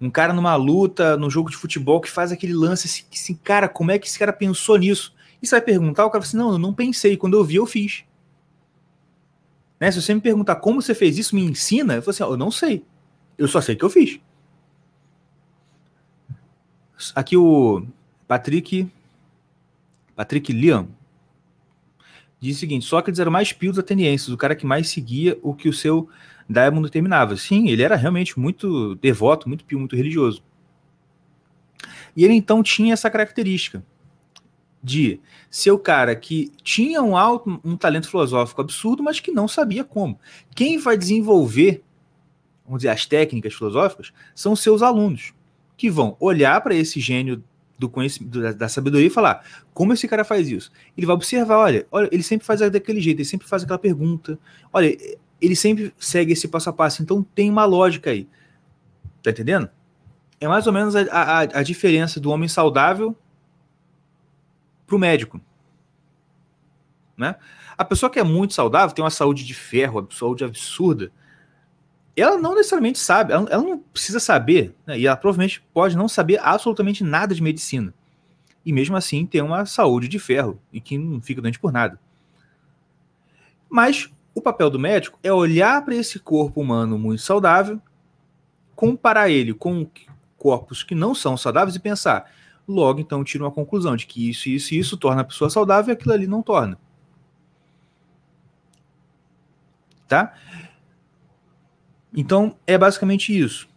Speaker 2: Um cara numa luta, num jogo de futebol, que faz aquele lance assim, cara, como é que esse cara pensou nisso? E você vai perguntar, o cara fala assim, não, eu não pensei, quando eu vi, eu fiz. Né? Se você me perguntar como você fez isso, me ensina, eu falo assim, eu não sei. Eu só sei que eu fiz. Aqui o Patrick Patrick Liam diz o seguinte: Sócrates era o mais pio dos atenienses, o cara que mais seguia o que o seu daimon determinava. Sim, ele era realmente muito devoto, muito pio, muito religioso. E ele então tinha essa característica de ser o cara que tinha um alto, um talento filosófico absurdo, mas que não sabia como. Quem vai desenvolver, vamos dizer, as técnicas filosóficas são seus alunos, que vão olhar para esse gênio do conhecimento, da, da, sabedoria e falar como esse cara faz isso. Ele vai observar, olha, olha, ele sempre faz daquele jeito, ele sempre faz aquela pergunta, olha, ele sempre segue esse passo a passo, então tem uma lógica aí. Tá entendendo? É mais ou menos a, a, a diferença do homem saudável para o médico. Né? A pessoa que é muito saudável, tem uma saúde de ferro, uma saúde absurda, ela não necessariamente sabe, ela, ela não precisa saber, né? e ela provavelmente pode não saber absolutamente nada de medicina. E mesmo assim ter uma saúde de ferro e que não fica doente por nada. Mas o papel do médico é olhar para esse corpo humano muito saudável, comparar ele com corpos que não são saudáveis e pensar: Logo, então, tira uma conclusão de que isso, isso isso torna a pessoa saudável e aquilo ali não torna. Tá? Então, é basicamente isso.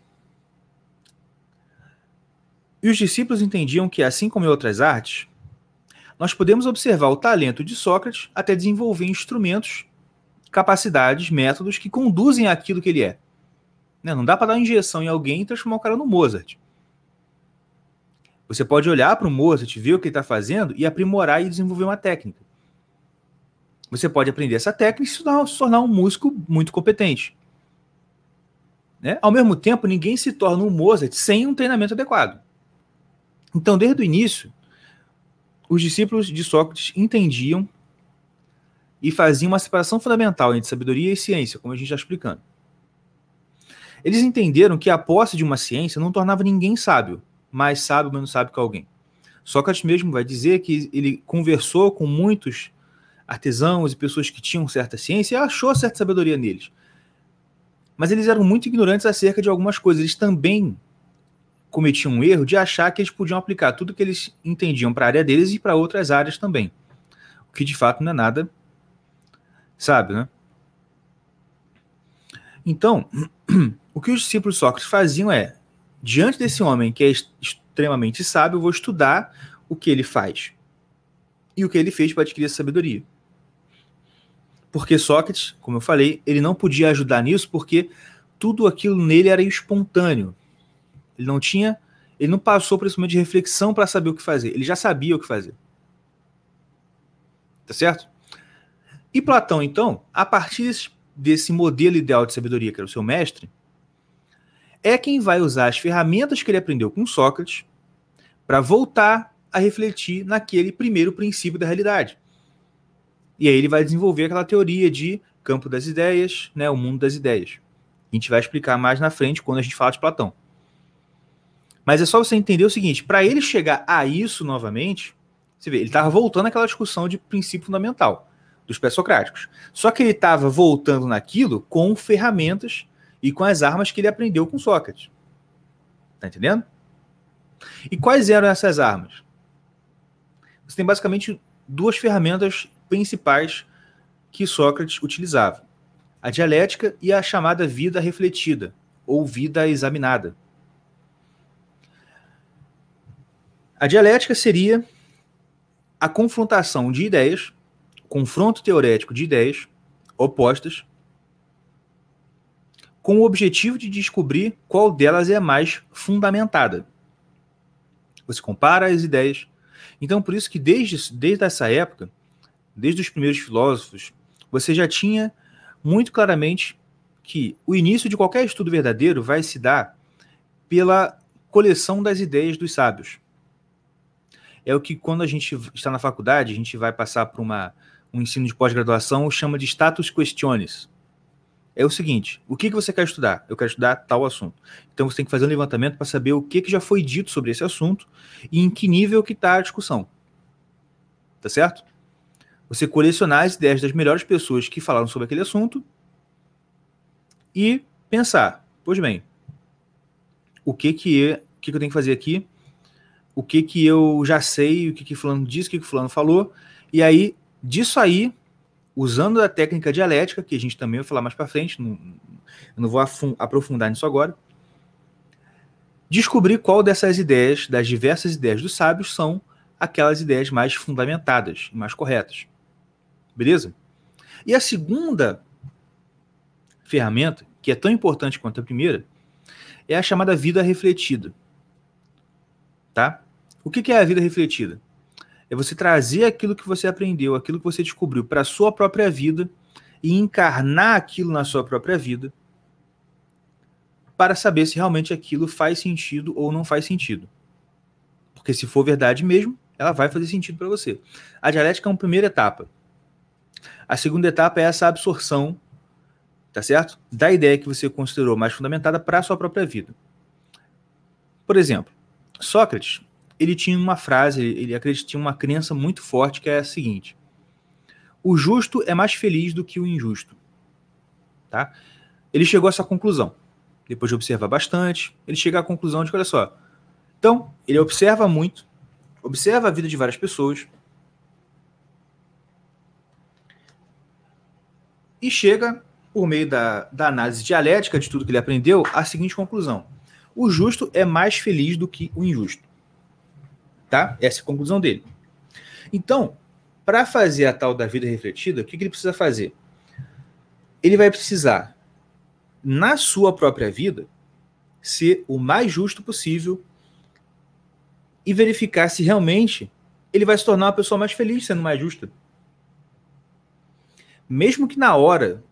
Speaker 2: E os discípulos entendiam que, assim como em outras artes, nós podemos observar o talento de Sócrates até desenvolver instrumentos, capacidades, métodos que conduzem àquilo que ele é. Né, não dá para dar injeção em alguém e transformar o cara no Mozart. Você pode olhar para o Mozart, ver o que ele está fazendo e aprimorar e desenvolver uma técnica. Você pode aprender essa técnica e se tornar, um músico muito competente. Né? Ao mesmo tempo, ninguém se torna um Mozart sem um treinamento adequado. Então, desde o início, os discípulos de Sócrates entendiam e faziam uma separação fundamental entre sabedoria e ciência, como a gente já explicando. Eles entenderam que a posse de uma ciência não tornava ninguém sábio, mais sábio, menos sábio que alguém. Sócrates mesmo vai dizer que ele conversou com muitos artesãos e pessoas que tinham certa ciência e achou certa sabedoria neles. Mas eles eram muito ignorantes acerca de algumas coisas. Eles também cometiam um erro de achar que eles podiam aplicar tudo que eles entendiam para a área deles e para outras áreas também. O que de fato não é nada sábio, né? Então, o que os discípulos Sócrates faziam é diante desse homem que é extremamente sábio, eu vou estudar o que ele faz e o que ele fez para adquirir essa sabedoria. Porque Sócrates, como eu falei, ele não podia ajudar nisso porque tudo aquilo nele era espontâneo. Ele não tinha, ele não passou por esse momento de reflexão para saber o que fazer. Ele já sabia o que fazer. Tá certo? E Platão, então, a partir desse, desse modelo ideal de sabedoria que era o seu mestre, é quem vai usar as ferramentas que ele aprendeu com Sócrates para voltar a refletir naquele primeiro princípio da realidade. E aí ele vai desenvolver aquela teoria de campo das ideias, né, o mundo das ideias. A gente vai explicar mais na frente quando a gente fala de Platão. Mas é só você entender o seguinte: para ele chegar a isso novamente, você vê, ele estava voltando àquela discussão de princípio fundamental dos pré-socráticos. Só que ele estava voltando naquilo com ferramentas e com as armas que ele aprendeu com Sócrates. Tá entendendo? E quais eram essas armas? Você tem basicamente duas ferramentas principais que Sócrates utilizava: a dialética e a chamada vida refletida, ou vida examinada. A dialética seria a confrontação de ideias confronto teorético de ideias opostas com o objetivo de descobrir qual delas é mais fundamentada. Você compara as ideias. Então, por isso que desde, desde essa época, desde os primeiros filósofos, você já tinha muito claramente que o início de qualquer estudo verdadeiro vai se dar pela coleção das ideias dos sábios. É o que, quando a gente está na faculdade, a gente vai passar por uma, um ensino de pós-graduação, chama de status questiones. É o seguinte: o que, que você quer estudar? Eu quero estudar tal assunto. Então você tem que fazer um levantamento para saber o que, que já foi dito sobre esse assunto e em que nível que está a discussão. Tá certo? Você colecionar as ideias das melhores pessoas que falaram sobre aquele assunto e pensar, pois bem, o que que, é, o que, que eu tenho que fazer aqui, o que que eu já sei, o que que fulano disse, o que que fulano falou, e aí, disso aí, usando a técnica dialética, que a gente também vai falar mais para frente, não, não vou aprofundar nisso agora, descobrir qual dessas ideias, das diversas ideias dos sábios, são aquelas ideias mais fundamentadas e mais corretas. Beleza? E a segunda ferramenta, que é tão importante quanto a primeira, é a chamada vida refletida. Tá? O que é a vida refletida? É você trazer aquilo que você aprendeu, aquilo que você descobriu para a sua própria vida e encarnar aquilo na sua própria vida para saber se realmente aquilo faz sentido ou não faz sentido. Porque se for verdade mesmo, ela vai fazer sentido para você. A dialética é uma primeira etapa. A segunda etapa é essa absorção tá certo? Da ideia que você considerou mais fundamentada para a sua própria vida. Por exemplo, Sócrates, ele tinha uma frase, ele acreditava tinha uma crença muito forte que é a seguinte: o justo é mais feliz do que o injusto. Tá? Ele chegou a essa conclusão. Depois de observar bastante, ele chega à conclusão de que, olha só, então, ele observa muito, observa a vida de várias pessoas, e chega por meio da, da análise dialética de tudo que ele aprendeu, a seguinte conclusão: o justo é mais feliz do que o injusto. Tá? Essa é a conclusão dele. Então, para fazer a tal da vida refletida, o que, que ele precisa fazer? Ele vai precisar, na sua própria vida, ser o mais justo possível e verificar se realmente ele vai se tornar uma pessoa mais feliz sendo mais justa. Mesmo que na hora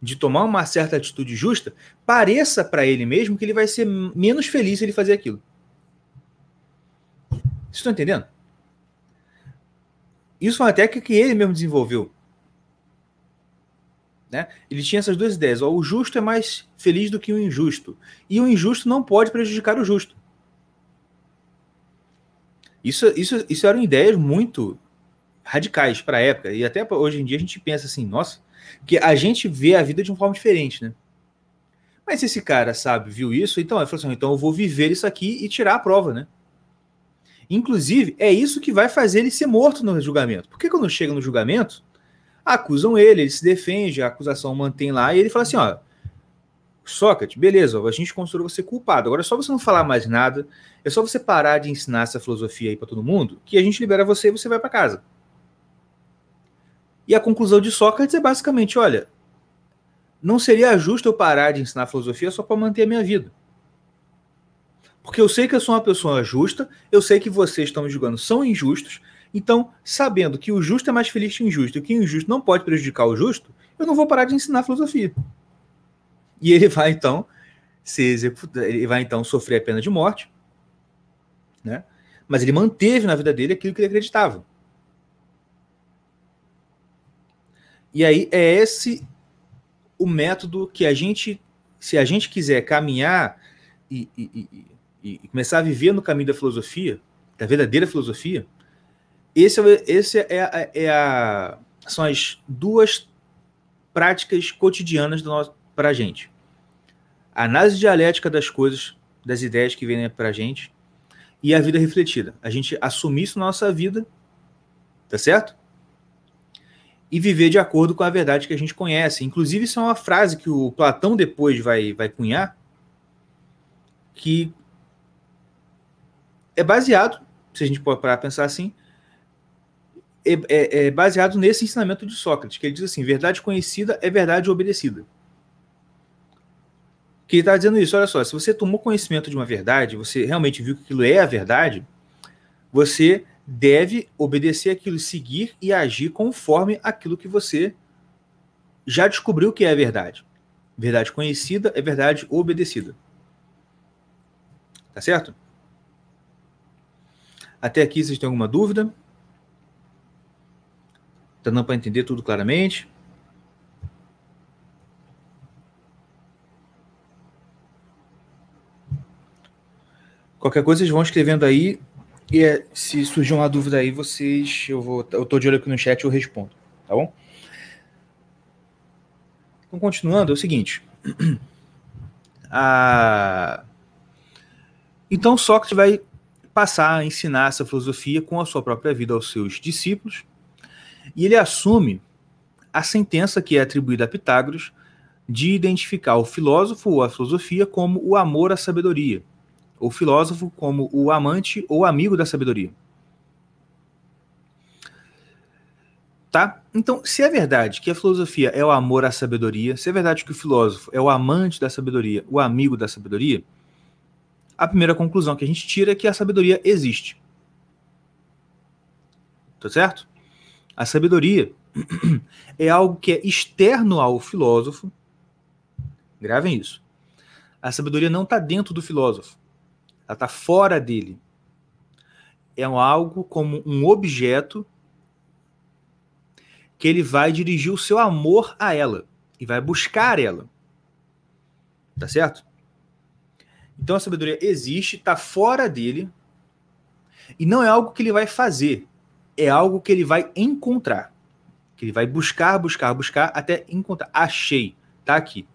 Speaker 2: de tomar uma certa atitude justa, pareça para ele mesmo que ele vai ser menos feliz se ele fazer aquilo. Estão entendendo? Isso é uma técnica que ele mesmo desenvolveu. Né? Ele tinha essas duas ideias. Ó, o justo é mais feliz do que o injusto. E o injusto não pode prejudicar o justo. Isso, isso, isso eram ideias muito radicais para a época. E até hoje em dia a gente pensa assim, nossa, que a gente vê a vida de uma forma diferente, né? Mas esse cara, sabe, viu isso, então ele falou assim: então eu vou viver isso aqui e tirar a prova, né? Inclusive, é isso que vai fazer ele ser morto no julgamento. Porque quando chega no julgamento, acusam ele, ele se defende, a acusação mantém lá, e ele fala assim: ó, Sócrates, beleza, a gente considerou você culpado. Agora é só você não falar mais nada, é só você parar de ensinar essa filosofia aí para todo mundo, que a gente libera você e você vai para casa. E a conclusão de Sócrates é basicamente: olha, não seria justo eu parar de ensinar filosofia só para manter a minha vida. Porque eu sei que eu sou uma pessoa justa, eu sei que vocês estão me julgando são injustos, então, sabendo que o justo é mais feliz que o injusto e que o injusto não pode prejudicar o justo, eu não vou parar de ensinar filosofia. E ele vai então ser executado, ele vai então sofrer a pena de morte, né? Mas ele manteve na vida dele aquilo que ele acreditava. E aí é esse o método que a gente, se a gente quiser caminhar e, e, e, e começar a viver no caminho da filosofia, da verdadeira filosofia, esse, é, esse é, a, é a, são as duas práticas cotidianas para a gente. A análise dialética das coisas, das ideias que vêm para a gente, e a vida refletida. A gente assumir isso na nossa vida, tá certo? e viver de acordo com a verdade que a gente conhece. Inclusive, isso é uma frase que o Platão depois vai, vai cunhar, que é baseado, se a gente pode parar pensar assim, é, é, é, baseado nesse ensinamento de Sócrates, que ele diz assim: verdade conhecida é verdade obedecida. Que ele está dizendo isso, olha só, se você tomou conhecimento de uma verdade, você realmente viu que aquilo é a verdade, você deve obedecer aquilo, seguir e agir conforme aquilo que você já descobriu que é a verdade. Verdade conhecida é verdade obedecida. Tá certo? Até aqui vocês têm alguma dúvida? Tá dando para entender tudo claramente? Qualquer coisa vocês vão escrevendo aí e é, se surgir uma dúvida aí, vocês eu vou eu tô de olho aqui no chat eu respondo, tá bom? Então continuando, é o seguinte, a então Sócrates vai passar a ensinar essa filosofia com a sua própria vida aos seus discípulos, e ele assume a sentença que é atribuída a Pitágoras de identificar o filósofo ou a filosofia como o amor à sabedoria, o filósofo como o amante ou amigo da sabedoria. Tá? Então, se é verdade que a filosofia é o amor à sabedoria, se é verdade que o filósofo é o amante da sabedoria, o amigo da sabedoria, a primeira conclusão que a gente tira é que a sabedoria existe. Tá certo? A sabedoria é algo que é externo ao filósofo. Gravem isso. A sabedoria não está dentro do filósofo. Ela está fora dele. É algo como um objeto que ele vai dirigir o seu amor a ela e vai buscar ela. Tá certo? Então a sabedoria existe, está fora dele, e não é algo que ele vai fazer, é algo que ele vai encontrar. Que ele vai buscar, buscar, buscar até encontrar. Achei, tá aqui.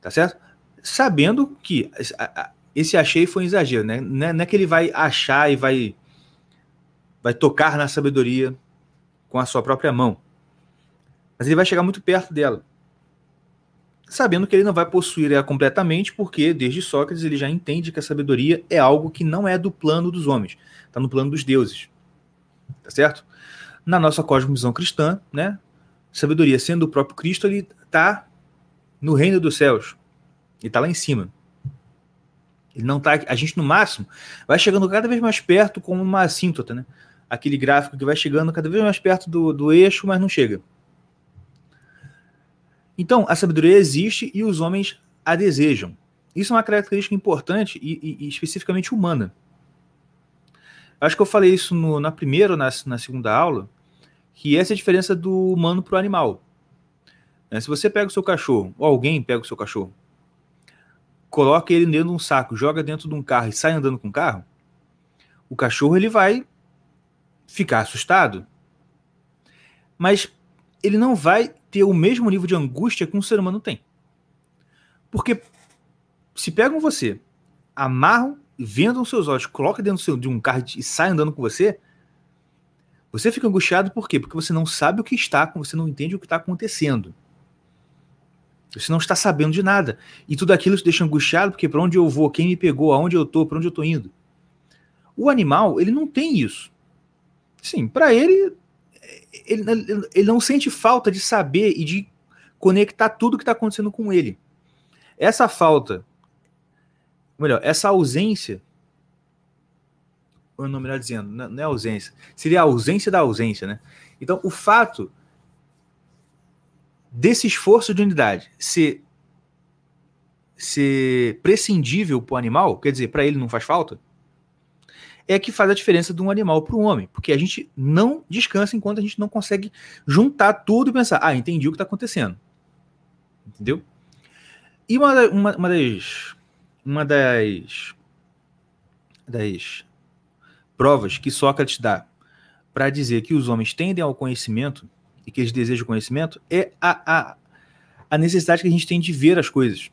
Speaker 2: Tá certo? Sabendo que esse achei foi um exagero, né? Não é que ele vai achar e vai vai tocar na sabedoria com a sua própria mão. Mas ele vai chegar muito perto dela sabendo que ele não vai possuir ela completamente, porque desde Sócrates ele já entende que a sabedoria é algo que não é do plano dos homens, está no plano dos deuses. Tá certo? Na nossa cosmovisão cristã, né? Sabedoria sendo o próprio Cristo, ele está no reino dos céus. Ele está lá em cima. Ele não tá. A gente, no máximo, vai chegando cada vez mais perto como uma assíntota, né? Aquele gráfico que vai chegando cada vez mais perto do, do eixo, mas não chega. Então, a sabedoria existe e os homens a desejam. Isso é uma característica importante e, e, e especificamente humana. Acho que eu falei isso no, na primeira ou na, na, segunda aula, que essa é a diferença do humano para o animal. É, se você pega o seu cachorro, ou alguém pega o seu cachorro, coloca ele dentro de um saco, joga dentro de um carro e sai andando com o carro, o cachorro ele vai ficar assustado. Mas ele não vai ter o mesmo nível de angústia que um ser humano tem. Porque se pegam você, amarram, vendam seus olhos, colocam dentro de um carro e saem andando com você, você fica angustiado por quê? Porque você não sabe o que está, você não entende o que está acontecendo. Você não está sabendo de nada. E tudo aquilo te deixa angustiado, porque para onde eu vou, quem me pegou, aonde eu estou, para onde eu estou indo. O animal, ele não tem isso. Sim, para ele ele, ele não sente falta de saber e de conectar tudo que está acontecendo com ele. Essa falta, melhor, essa ausência, ou não melhor dizendo, não é ausência, seria a ausência da ausência, né? Então, o fato desse esforço de unidade ser, ser prescindível para o animal, quer dizer, para ele não faz falta, é que faz a diferença de um animal para um homem, porque a gente não descansa enquanto a gente não consegue juntar tudo e pensar, ah, entendi o que está acontecendo. Entendeu? E uma, uma, uma das uma das das provas que Sócrates dá para dizer que os homens tendem ao conhecimento e que eles desejam conhecimento é a, a, a necessidade que a gente tem de ver as coisas.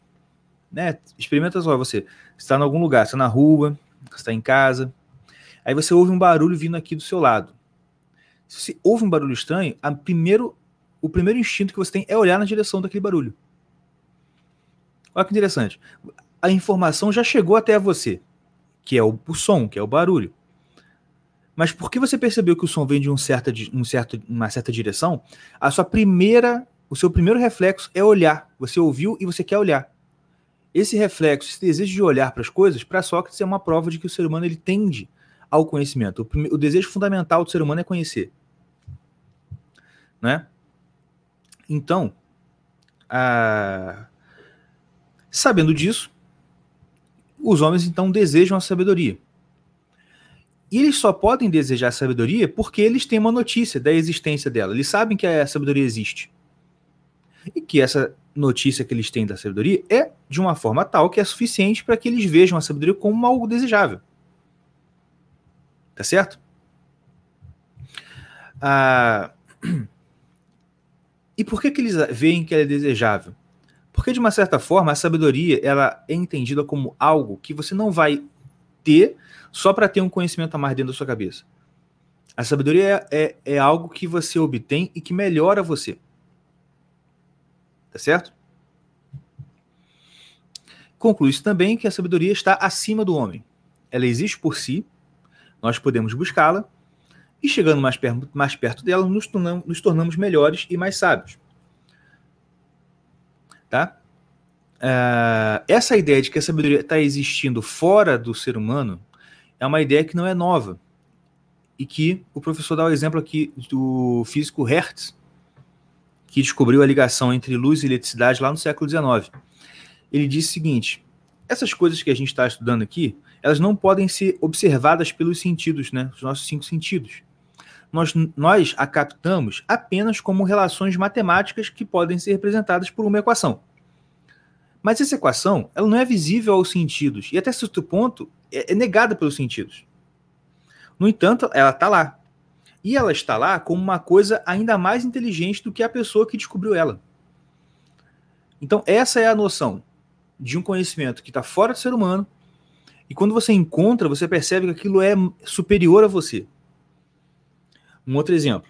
Speaker 2: Né? Experimenta só você. está em algum lugar, está na rua, está em casa, Aí você ouve um barulho vindo aqui do seu lado. Se você ouve um barulho estranho, primeiro, o primeiro instinto que você tem é olhar na direção daquele barulho. Olha que interessante. A informação já chegou até você, que é o, o som, que é o barulho. Mas porque você percebeu que o som vem de um certa, um certo, uma certa direção, a sua primeira, o seu primeiro reflexo é olhar. Você ouviu e você quer olhar. Esse reflexo, esse desejo de olhar para as coisas, para Sócrates é uma prova de que o ser humano ele tende ao conhecimento. O, o desejo fundamental do ser humano é conhecer. Né? Então, a... sabendo disso, os homens então desejam a sabedoria. E eles só podem desejar sabedoria porque eles têm uma notícia da existência dela. Eles sabem que a sabedoria existe. E que essa notícia que eles têm da sabedoria é de uma forma tal que é suficiente para que eles vejam a sabedoria como algo desejável. Tá certo? Ah, e por que, que eles veem que ela é desejável? Porque, de uma certa forma, a sabedoria ela é entendida como algo que você não vai ter só para ter um conhecimento a mais dentro da sua cabeça. A sabedoria é, é, é algo que você obtém e que melhora você. Tá certo? Conclui-se também que a sabedoria está acima do homem. Ela existe por si, nós podemos buscá-la, e chegando mais, per mais perto dela, nos tornamos, nos tornamos melhores e mais sábios. Tá? Uh, essa ideia de que a sabedoria está existindo fora do ser humano é uma ideia que não é nova. E que o professor dá o exemplo aqui do físico Hertz, que descobriu a ligação entre luz e eletricidade lá no século XIX. Ele disse o seguinte: essas coisas que a gente está estudando aqui, elas não podem ser observadas pelos sentidos, né? Os nossos cinco sentidos. Nós, nós a captamos apenas como relações matemáticas que podem ser representadas por uma equação. Mas essa equação, ela não é visível aos sentidos e até certo ponto é, é negada pelos sentidos. No entanto, ela está lá. E ela está lá como uma coisa ainda mais inteligente do que a pessoa que descobriu ela. Então, essa é a noção de um conhecimento que está fora do ser humano. E quando você encontra, você percebe que aquilo é superior a você. Um outro exemplo.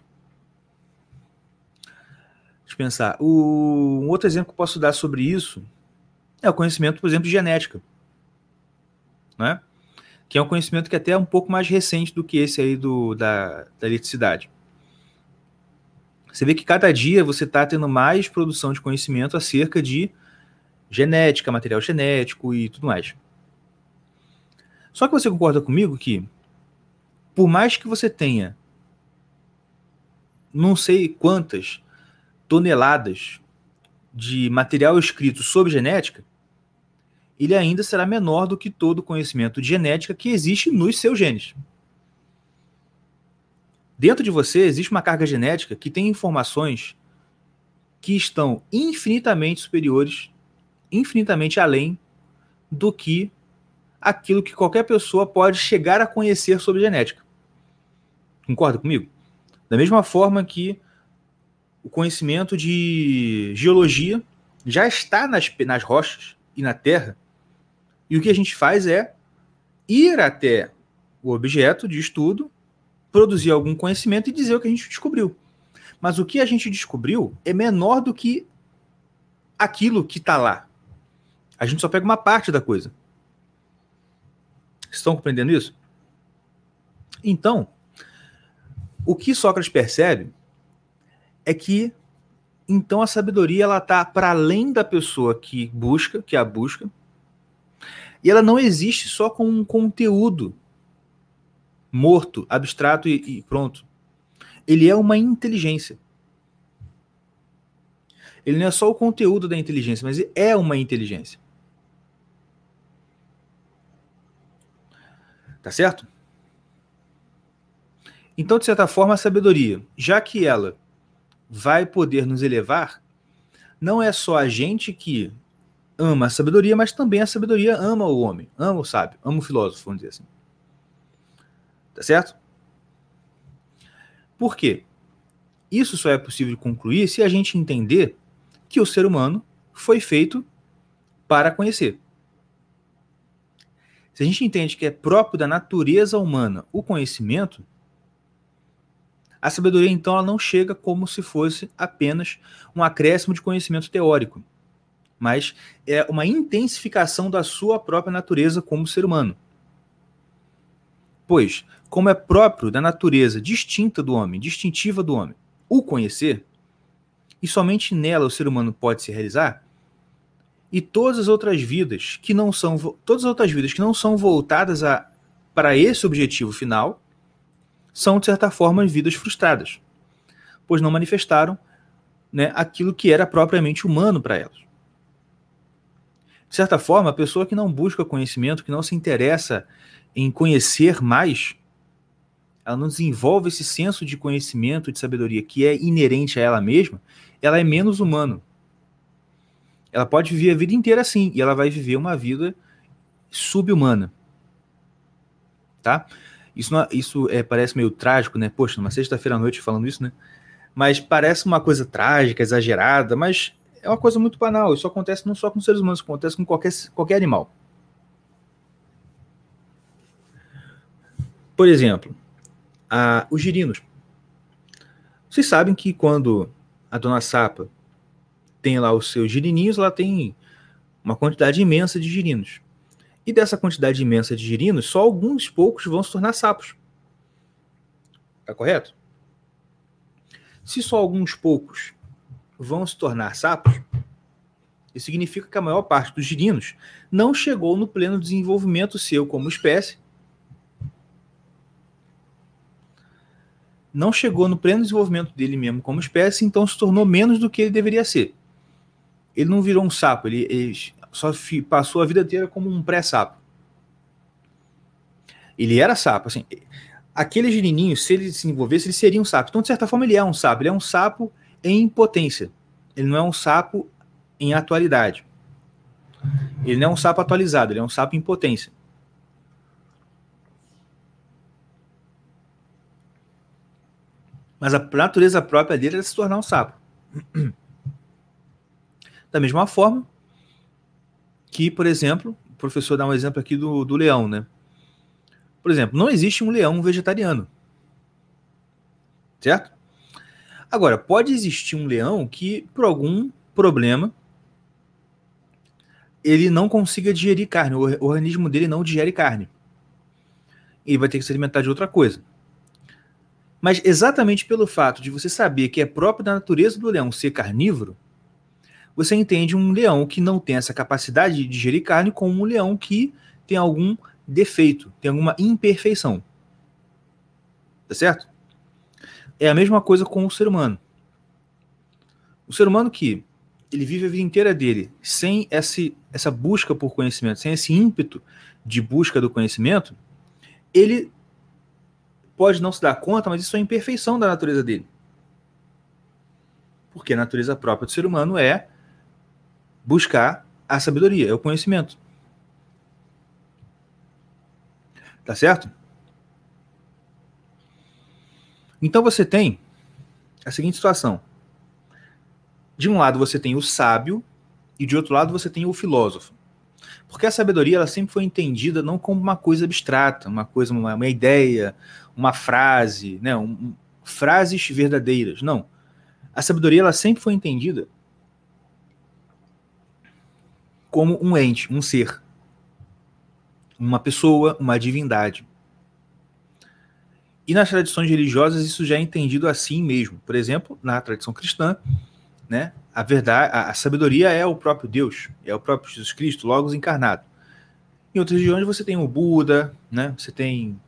Speaker 2: Deixa eu pensar. O, um outro exemplo que eu posso dar sobre isso é o conhecimento, por exemplo, de genética. Né? Que é um conhecimento que é até é um pouco mais recente do que esse aí do, da, da eletricidade. Você vê que cada dia você está tendo mais produção de conhecimento acerca de genética, material genético e tudo mais. Só que você concorda comigo que, por mais que você tenha não sei quantas toneladas de material escrito sobre genética, ele ainda será menor do que todo o conhecimento de genética que existe nos seus genes. Dentro de você existe uma carga genética que tem informações que estão infinitamente superiores, infinitamente além do que aquilo que qualquer pessoa pode chegar a conhecer sobre genética. Concorda comigo? Da mesma forma que o conhecimento de geologia já está nas, nas rochas e na Terra e o que a gente faz é ir até o objeto de estudo, produzir algum conhecimento e dizer o que a gente descobriu. Mas o que a gente descobriu é menor do que aquilo que está lá. A gente só pega uma parte da coisa. Estão compreendendo isso? Então, o que Sócrates percebe é que então a sabedoria ela está para além da pessoa que busca, que a busca, e ela não existe só com um conteúdo morto, abstrato e, e pronto. Ele é uma inteligência. Ele não é só o conteúdo da inteligência, mas é uma inteligência. Tá certo? Então, de certa forma, a sabedoria, já que ela vai poder nos elevar, não é só a gente que ama a sabedoria, mas também a sabedoria ama o homem, ama o sábio, ama o filósofo, vamos dizer assim. Tá certo? Por quê? Isso só é possível concluir se a gente entender que o ser humano foi feito para conhecer. Se a gente entende que é próprio da natureza humana o conhecimento, a sabedoria então ela não chega como se fosse apenas um acréscimo de conhecimento teórico mas é uma intensificação da sua própria natureza como ser humano. Pois, como é próprio da natureza distinta do homem, distintiva do homem, o conhecer, e somente nela o ser humano pode se realizar, e todas as outras vidas que não são todas as outras vidas que não são voltadas a, para esse objetivo final são de certa forma vidas frustradas, pois não manifestaram né, aquilo que era propriamente humano para elas. De certa forma, a pessoa que não busca conhecimento, que não se interessa em conhecer mais, ela não desenvolve esse senso de conhecimento, de sabedoria que é inerente a ela mesma, ela é menos humano. Ela pode viver a vida inteira assim, e ela vai viver uma vida subhumana. Tá? Isso, não, isso é, parece meio trágico, né? Poxa, numa sexta-feira à noite falando isso, né? Mas parece uma coisa trágica, exagerada, mas é uma coisa muito banal. Isso acontece não só com seres humanos, acontece com qualquer, qualquer animal. Por exemplo, a, os girinos. Vocês sabem que quando a dona Sapa tem lá os seus girininhos, ela tem uma quantidade imensa de girinos. E dessa quantidade imensa de girinos, só alguns poucos vão se tornar sapos. Tá correto? Se só alguns poucos vão se tornar sapos, isso significa que a maior parte dos girinos não chegou no pleno desenvolvimento seu como espécie não chegou no pleno desenvolvimento dele mesmo como espécie, então se tornou menos do que ele deveria ser. Ele não virou um sapo, ele, ele só passou a vida inteira como um pré-sapo. Ele era sapo, assim. Aquele girininho, se ele se envolvesse, ele seria um sapo. Então, de certa forma, ele é um sapo. Ele é um sapo em potência. Ele não é um sapo em atualidade. Ele não é um sapo atualizado, ele é um sapo em potência. Mas a natureza própria dele é se tornar um sapo. Da mesma forma que, por exemplo, o professor dá um exemplo aqui do, do leão, né? Por exemplo, não existe um leão vegetariano. Certo? Agora, pode existir um leão que, por algum problema, ele não consiga digerir carne, o organismo dele não digere carne. E vai ter que se alimentar de outra coisa. Mas exatamente pelo fato de você saber que é próprio da natureza do leão ser carnívoro, você entende um leão que não tem essa capacidade de digerir carne como um leão que tem algum defeito, tem alguma imperfeição. Tá certo? É a mesma coisa com o ser humano. O ser humano que ele vive a vida inteira dele sem esse, essa busca por conhecimento, sem esse ímpeto de busca do conhecimento, ele pode não se dar conta, mas isso é imperfeição da natureza dele. Porque a natureza própria do ser humano é buscar a sabedoria, é o conhecimento. Tá certo? Então você tem a seguinte situação. De um lado você tem o sábio e de outro lado você tem o filósofo. Porque a sabedoria ela sempre foi entendida não como uma coisa abstrata, uma coisa, uma, uma ideia, uma frase, né, um, frases verdadeiras. Não. A sabedoria ela sempre foi entendida como um ente, um ser, uma pessoa, uma divindade. E nas tradições religiosas isso já é entendido assim mesmo. Por exemplo, na tradição cristã, né, a verdade, a, a sabedoria é o próprio Deus, é o próprio Jesus Cristo, logo encarnado. Em outras regiões você tem o Buda, né, você tem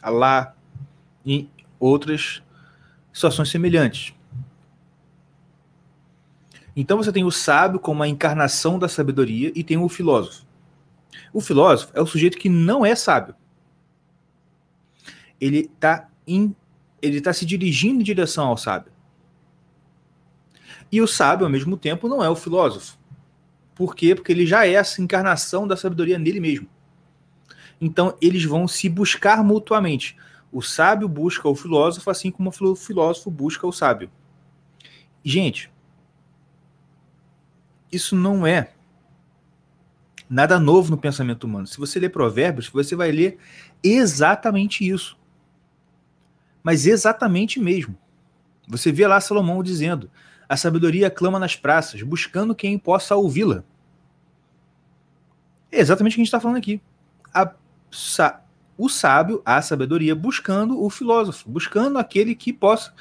Speaker 2: Alá e outras situações semelhantes. Então você tem o sábio como a encarnação da sabedoria e tem o filósofo. O filósofo é o sujeito que não é sábio. Ele está ele tá se dirigindo em direção ao sábio. E o sábio, ao mesmo tempo, não é o filósofo. Por quê? Porque ele já é essa encarnação da sabedoria nele mesmo. Então, eles vão se buscar mutuamente. O sábio busca o filósofo, assim como o filósofo busca o sábio. Gente, isso não é nada novo no pensamento humano. Se você ler Provérbios, você vai ler exatamente isso. Mas exatamente mesmo. Você vê lá Salomão dizendo: a sabedoria clama nas praças, buscando quem possa ouvi-la. É exatamente o que a gente está falando aqui. A, o sábio, a sabedoria, buscando o filósofo, buscando aquele que possa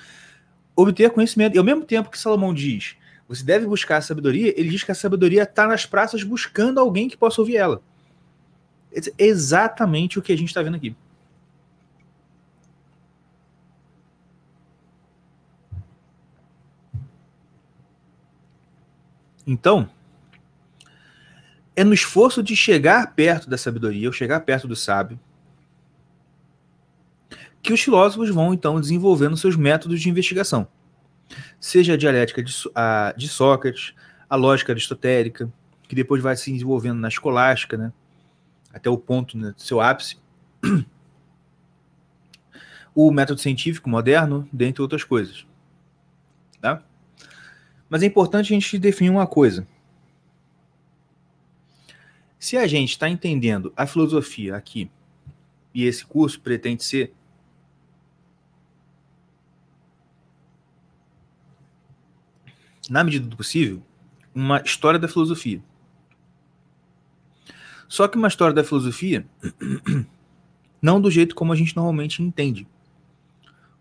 Speaker 2: obter conhecimento. E ao mesmo tempo que Salomão diz, você deve buscar a sabedoria, ele diz que a sabedoria está nas praças buscando alguém que possa ouvir ela. É exatamente o que a gente está vendo aqui. Então, é no esforço de chegar perto da sabedoria, ou chegar perto do sábio, que os filósofos vão então desenvolvendo seus métodos de investigação. Seja a dialética de, a, de Sócrates, a lógica aristotélica, que depois vai se desenvolvendo na escolástica, né, até o ponto né, do seu ápice. O método científico moderno, dentre outras coisas. Tá? Mas é importante a gente definir uma coisa. Se a gente está entendendo a filosofia aqui, e esse curso pretende ser na medida do possível, uma história da filosofia. Só que uma história da filosofia não do jeito como a gente normalmente entende,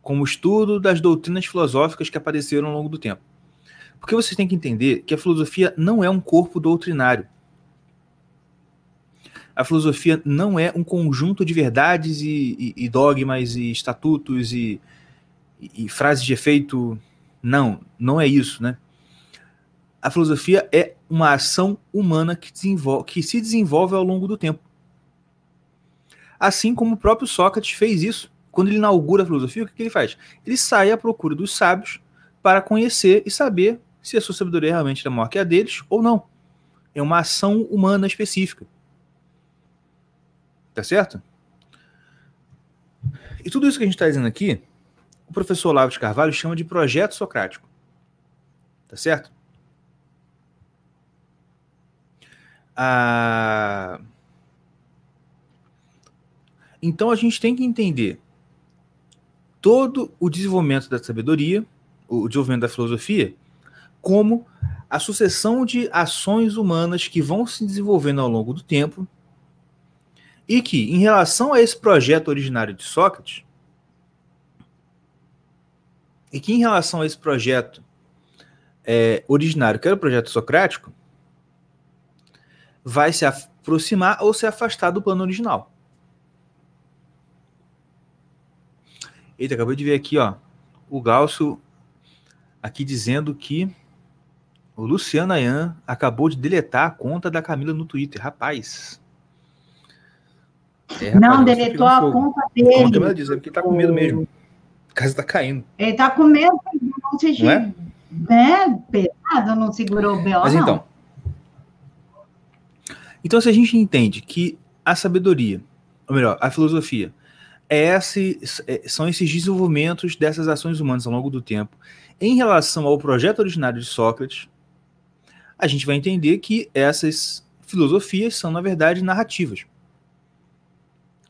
Speaker 2: como estudo das doutrinas filosóficas que apareceram ao longo do tempo. Porque vocês têm que entender que a filosofia não é um corpo doutrinário a filosofia não é um conjunto de verdades e, e, e dogmas e estatutos e, e, frases de efeito. Não, não é isso, né? A filosofia é uma ação humana que, que se desenvolve ao longo do tempo. Assim como o próprio Sócrates fez isso. Quando ele inaugura a filosofia, o que, que ele faz? Ele sai à procura dos sábios para conhecer e saber se a sua sabedoria realmente é maior que a deles ou não. É uma ação humana específica. Tá certo? E tudo isso que a gente está dizendo aqui, o professor Olavo de Carvalho chama de projeto socrático. Tá certo? Então a gente tem que entender todo o desenvolvimento da sabedoria, o desenvolvimento da filosofia, como a sucessão de ações humanas que vão se desenvolvendo ao longo do tempo e que, em relação a esse projeto originário de Sócrates, e que, em relação a esse projeto é, originário, que era o projeto socrático, vai se aproximar ou se afastar do plano original. Eita, acabei de ver aqui, ó, o Galso aqui dizendo que o Luciano Ayan acabou de deletar a conta da Camila no Twitter. Rapaz,
Speaker 1: é, não, deletou a conta dele. Como a
Speaker 2: Camila diz, é porque tá com medo mesmo. A casa tá caindo.
Speaker 1: Ele tá com medo, não não é? né, pesado, não segurou o B.O.,
Speaker 2: Mas então, então, se a gente entende que a sabedoria, ou melhor, a filosofia, é esse, é, são esses desenvolvimentos dessas ações humanas ao longo do tempo, em relação ao projeto originário de Sócrates, a gente vai entender que essas filosofias são, na verdade, narrativas.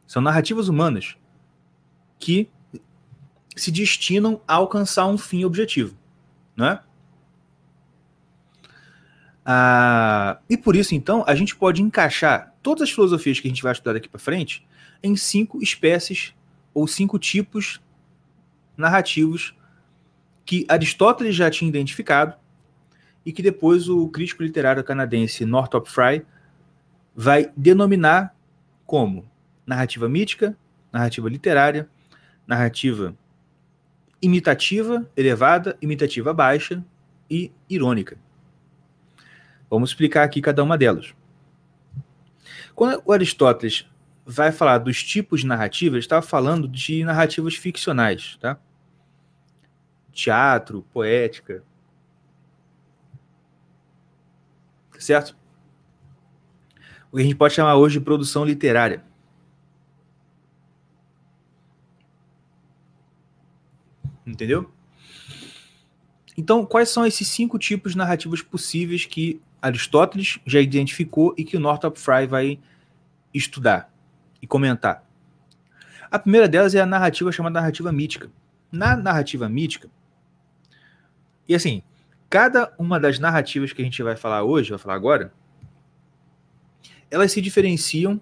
Speaker 2: São narrativas humanas que se destinam a alcançar um fim objetivo, não é? Ah, e por isso, então, a gente pode encaixar todas as filosofias que a gente vai estudar daqui para frente em cinco espécies ou cinco tipos narrativos que Aristóteles já tinha identificado e que depois o crítico literário canadense Northrop Frye vai denominar como narrativa mítica, narrativa literária, narrativa imitativa elevada, imitativa baixa e irônica. Vamos explicar aqui cada uma delas. Quando o Aristóteles vai falar dos tipos de narrativa, ele estava falando de narrativas ficcionais, tá? Teatro, poética. Certo? O que a gente pode chamar hoje de produção literária. Entendeu? Então, quais são esses cinco tipos de narrativas possíveis que Aristóteles já identificou e que o Northrop Frye vai estudar e comentar? A primeira delas é a narrativa chamada narrativa mítica. Na narrativa mítica, e assim, cada uma das narrativas que a gente vai falar hoje, vai falar agora, elas se diferenciam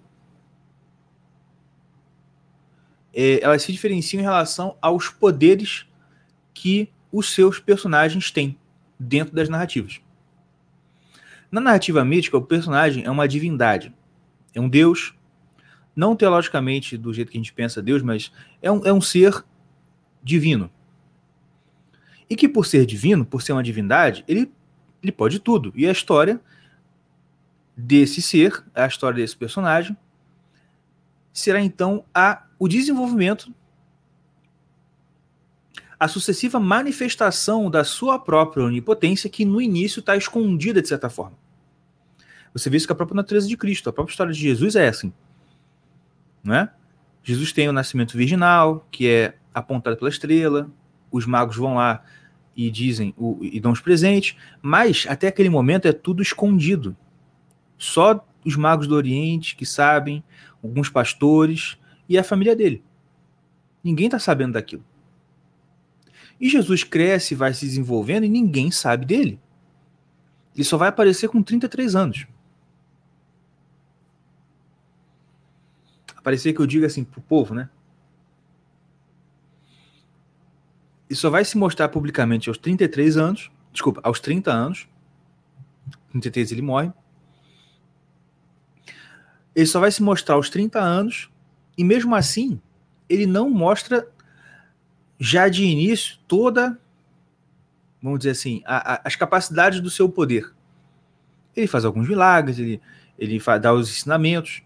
Speaker 2: é, elas se diferenciam em relação aos poderes que os seus personagens têm dentro das narrativas. Na narrativa mítica, o personagem é uma divindade, é um deus, não teologicamente do jeito que a gente pensa Deus, mas é um, é um ser divino. E que por ser divino, por ser uma divindade, ele, ele pode tudo. E a história desse ser, a história desse personagem, será então a, o desenvolvimento, a sucessiva manifestação da sua própria onipotência, que no início está escondida de certa forma. Você vê isso com a própria natureza de Cristo, a própria história de Jesus é assim. Não é? Jesus tem o nascimento virginal, que é apontado pela estrela, os magos vão lá e dizem o, e dão os presentes, mas até aquele momento é tudo escondido. Só os magos do Oriente que sabem, alguns pastores e a família dele. Ninguém está sabendo daquilo. E Jesus cresce, vai se desenvolvendo e ninguém sabe dele. Ele só vai aparecer com 33 anos. Aparecer que eu diga assim pro povo, né? E só vai se mostrar publicamente aos 33 anos, desculpa, aos 30 anos. 33 ele morre. Ele só vai se mostrar aos 30 anos, e mesmo assim, ele não mostra já de início toda, vamos dizer assim, a, a, as capacidades do seu poder. Ele faz alguns milagres, ele, ele faz, dá os ensinamentos,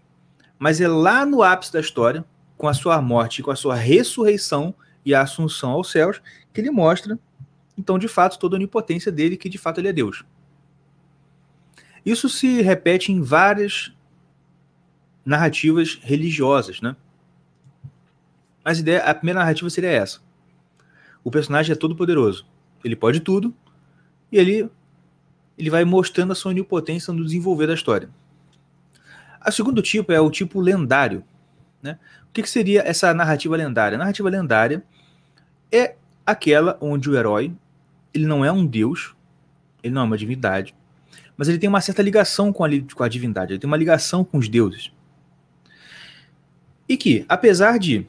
Speaker 2: mas é lá no ápice da história, com a sua morte com a sua ressurreição e a assunção aos céus, que ele mostra, então, de fato, toda a onipotência dele, que de fato ele é Deus. Isso se repete em várias narrativas religiosas, né? Mas a, a primeira narrativa seria essa. O personagem é todo poderoso. Ele pode tudo e ele ele vai mostrando a sua onipotência no desenvolver da história. O segundo tipo é o tipo lendário. Né? O que, que seria essa narrativa lendária? A narrativa lendária é aquela onde o herói ele não é um deus, ele não é uma divindade, mas ele tem uma certa ligação com a, com a divindade, ele tem uma ligação com os deuses. E que, apesar de,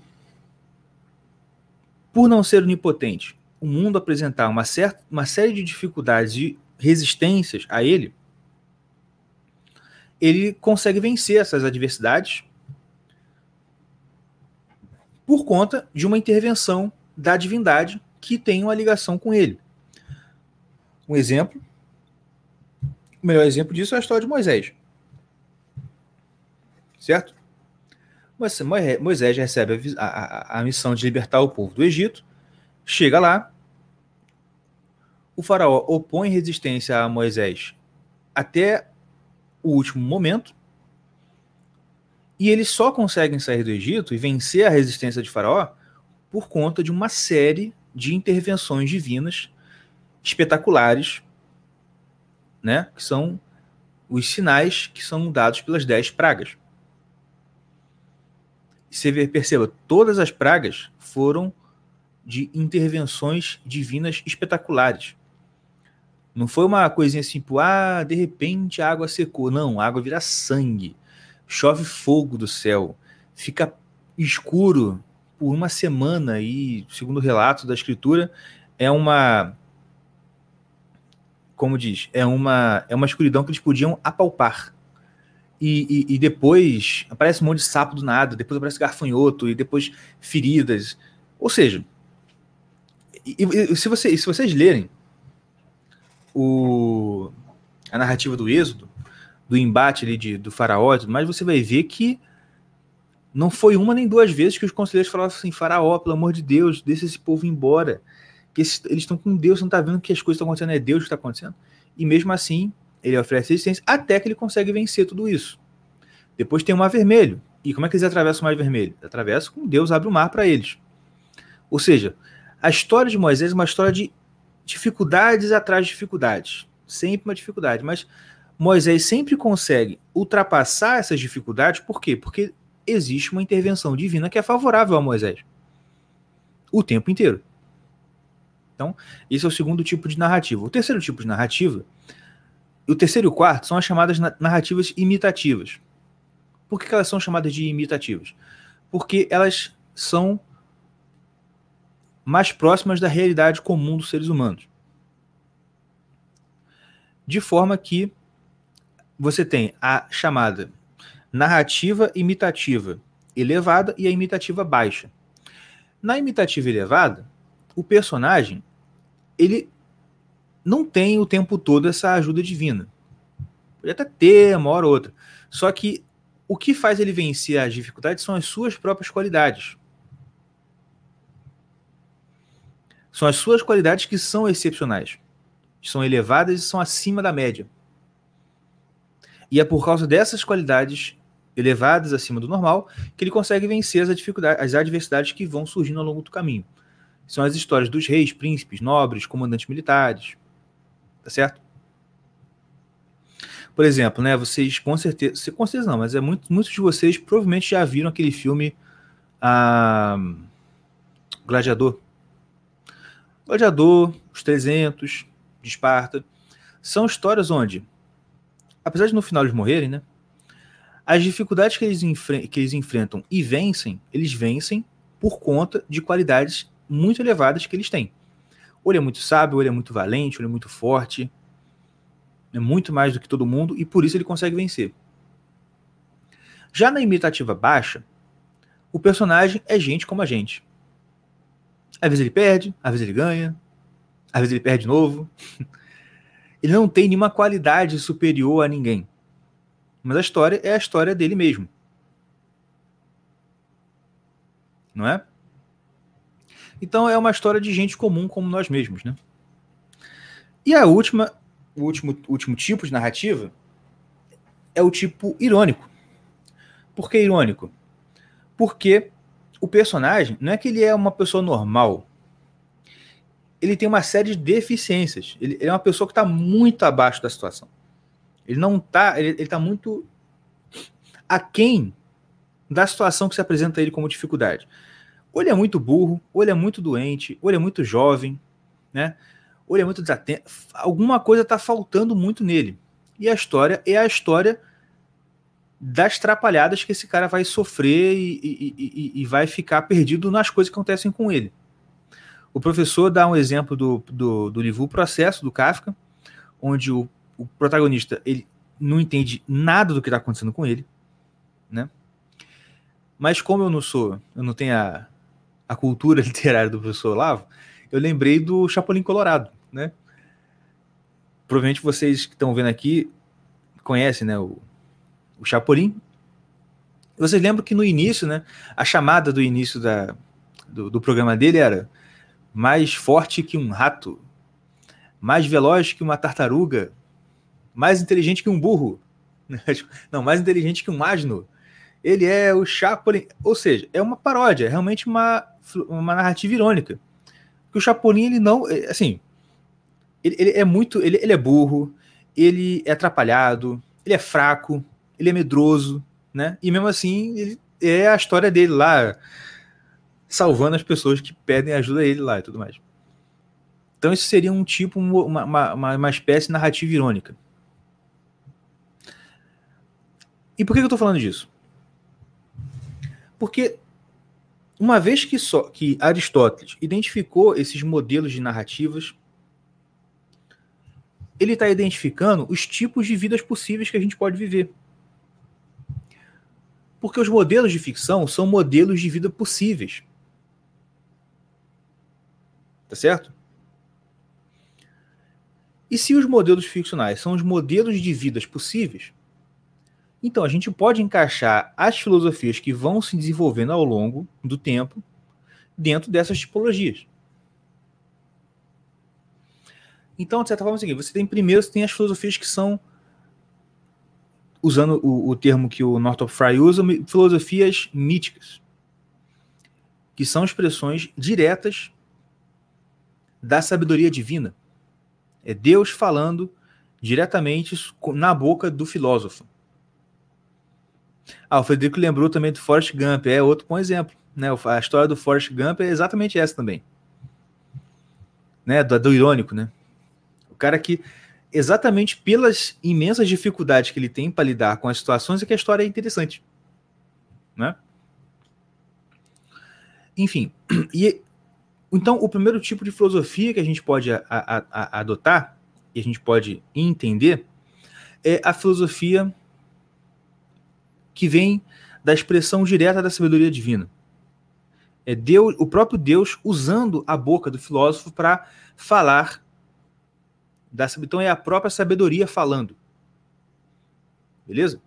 Speaker 2: por não ser onipotente, o mundo apresentar uma, certa, uma série de dificuldades e resistências a ele, ele consegue vencer essas adversidades por conta de uma intervenção da divindade que tem uma ligação com ele. Um exemplo, o melhor exemplo disso é a história de Moisés. Certo? Moisés recebe a, a, a, missão de libertar o povo do Egito, chega lá, o faraó opõe resistência a Moisés até o último momento, e eles só conseguem sair do Egito e vencer a resistência de faraó por conta de uma série de intervenções divinas espetaculares, né, que são os sinais que são dados pelas dez pragas você perceba, todas as pragas foram de intervenções divinas espetaculares. Não foi uma coisinha assim, tipo, ah, de repente a água secou. Não, a água vira sangue. Chove fogo do céu. Fica escuro por uma semana e, segundo o relato da escritura, é uma como diz, é uma é uma escuridão que eles podiam apalpar. E, e, e, depois aparece um monte de sapo do nada, depois aparece garfanhoto, e depois feridas. Ou seja, e, se, você, se vocês lerem o, a narrativa do Êxodo, do embate ali de, do faraó tudo mais, você vai ver que não foi uma nem duas vezes que os conselheiros falaram assim, faraó, pelo amor de Deus, deixa esse povo embora. Que eles estão com Deus, não está vendo que as coisas estão acontecendo, é Deus que está acontecendo. E mesmo assim, ele oferece resistência até que ele consegue vencer tudo isso. Depois tem o Mar Vermelho. E como é que eles atravessam o Mar Vermelho? Atravessam com Deus abre o mar para eles. Ou seja, a história de Moisés é uma história de dificuldades atrás de dificuldades. Sempre uma dificuldade. Mas Moisés sempre consegue ultrapassar essas dificuldades. Por quê? Porque existe uma intervenção divina que é favorável a Moisés. O tempo inteiro. Então, esse é o segundo tipo de narrativa. O terceiro tipo de narrativa o terceiro e o quarto são as chamadas narrativas imitativas. Por que elas são chamadas de imitativas? Porque elas são mais próximas da realidade comum dos seres humanos. De forma que você tem a chamada narrativa imitativa elevada e a imitativa baixa. Na imitativa elevada, o personagem ele não tem o tempo todo essa ajuda divina. Pode até ter uma hora ou outra. Só que o que faz ele vencer as dificuldades são as suas próprias qualidades. São as suas qualidades que são excepcionais, são elevadas e são acima da média. E é por causa dessas qualidades elevadas acima do normal que ele consegue vencer as, dificuldades, as adversidades que vão surgindo ao longo do caminho. São as histórias dos reis, príncipes, nobres, comandantes militares. Tá certo? Por exemplo, né, vocês com certeza, com certeza não, mas é muito, muitos de vocês provavelmente já viram aquele filme ah, Gladiador. Gladiador, Os 300, de Esparta. São histórias onde, apesar de no final eles morrerem, né, as dificuldades que eles, que eles enfrentam e vencem, eles vencem por conta de qualidades muito elevadas que eles têm. Ou ele é muito sábio, ou ele é muito valente, ou ele é muito forte, é muito mais do que todo mundo e por isso ele consegue vencer. Já na imitativa baixa, o personagem é gente como a gente. Às vezes ele perde, às vezes ele ganha, às vezes ele perde de novo. ele não tem nenhuma qualidade superior a ninguém. Mas a história é a história dele mesmo. Não é? Então é uma história de gente comum como nós mesmos, né? E a última o último, último tipo de narrativa é o tipo irônico. Por que irônico? Porque o personagem não é que ele é uma pessoa normal. Ele tem uma série de deficiências. Ele, ele é uma pessoa que está muito abaixo da situação. Ele não está. Ele está muito aquém da situação que se apresenta a ele como dificuldade. Ou ele é muito burro, ou ele é muito doente, ou ele é muito jovem, né? ou ele é muito desatento. Alguma coisa está faltando muito nele. E a história é a história das trapalhadas que esse cara vai sofrer e, e, e, e, vai ficar perdido nas coisas que acontecem com ele. O professor dá um exemplo do, do, do livro o Processo, do Kafka, onde o, o protagonista ele não entende nada do que está acontecendo com ele, né? Mas como eu não sou, eu não tenho a, a cultura literária do professor Olavo, eu lembrei do Chapolin Colorado, né? Provavelmente vocês que estão vendo aqui conhecem, né, o, o Chapolin. Vocês lembram que no início, né, a chamada do início da, do, do programa dele era mais forte que um rato, mais veloz que uma tartaruga, mais inteligente que um burro. Não, mais inteligente que um asno. Ele é o Chapolin. Ou seja, é uma paródia, é realmente uma, uma narrativa irônica. Que o Chapolin, ele não. É, assim, ele, ele é muito. Ele, ele é burro, ele é atrapalhado, ele é fraco, ele é medroso, né? E mesmo assim, ele é a história dele lá, salvando as pessoas que pedem ajuda a ele lá e tudo mais. Então, isso seria um tipo, uma, uma, uma espécie de narrativa irônica. E por que eu estou falando disso? Porque uma vez que, só, que Aristóteles identificou esses modelos de narrativas ele está identificando os tipos de vidas possíveis que a gente pode viver. Porque os modelos de ficção são modelos de vida possíveis. Tá certo? E se os modelos ficcionais são os modelos de vidas possíveis, então a gente pode encaixar as filosofias que vão se desenvolvendo ao longo do tempo dentro dessas tipologias. Então, de certa forma, é o seguinte: você tem primeiro você tem as filosofias que são, usando o, o termo que o Northrop Frye usa, filosofias míticas, que são expressões diretas da sabedoria divina. É Deus falando diretamente na boca do filósofo. Ah, o Frederico lembrou também do Forrest Gump, é outro bom exemplo. Né? A história do Forrest Gump é exatamente essa também. Né? Do, do irônico, né? O cara que, exatamente pelas imensas dificuldades que ele tem para lidar com as situações, é que a história é interessante. Né? enfim, e então o primeiro tipo de filosofia que a gente pode a, a, a, adotar e a gente pode entender é a filosofia que vem da expressão direta da sabedoria divina. É Deus, o próprio Deus usando a boca do filósofo para falar da então é a própria sabedoria falando. Beleza?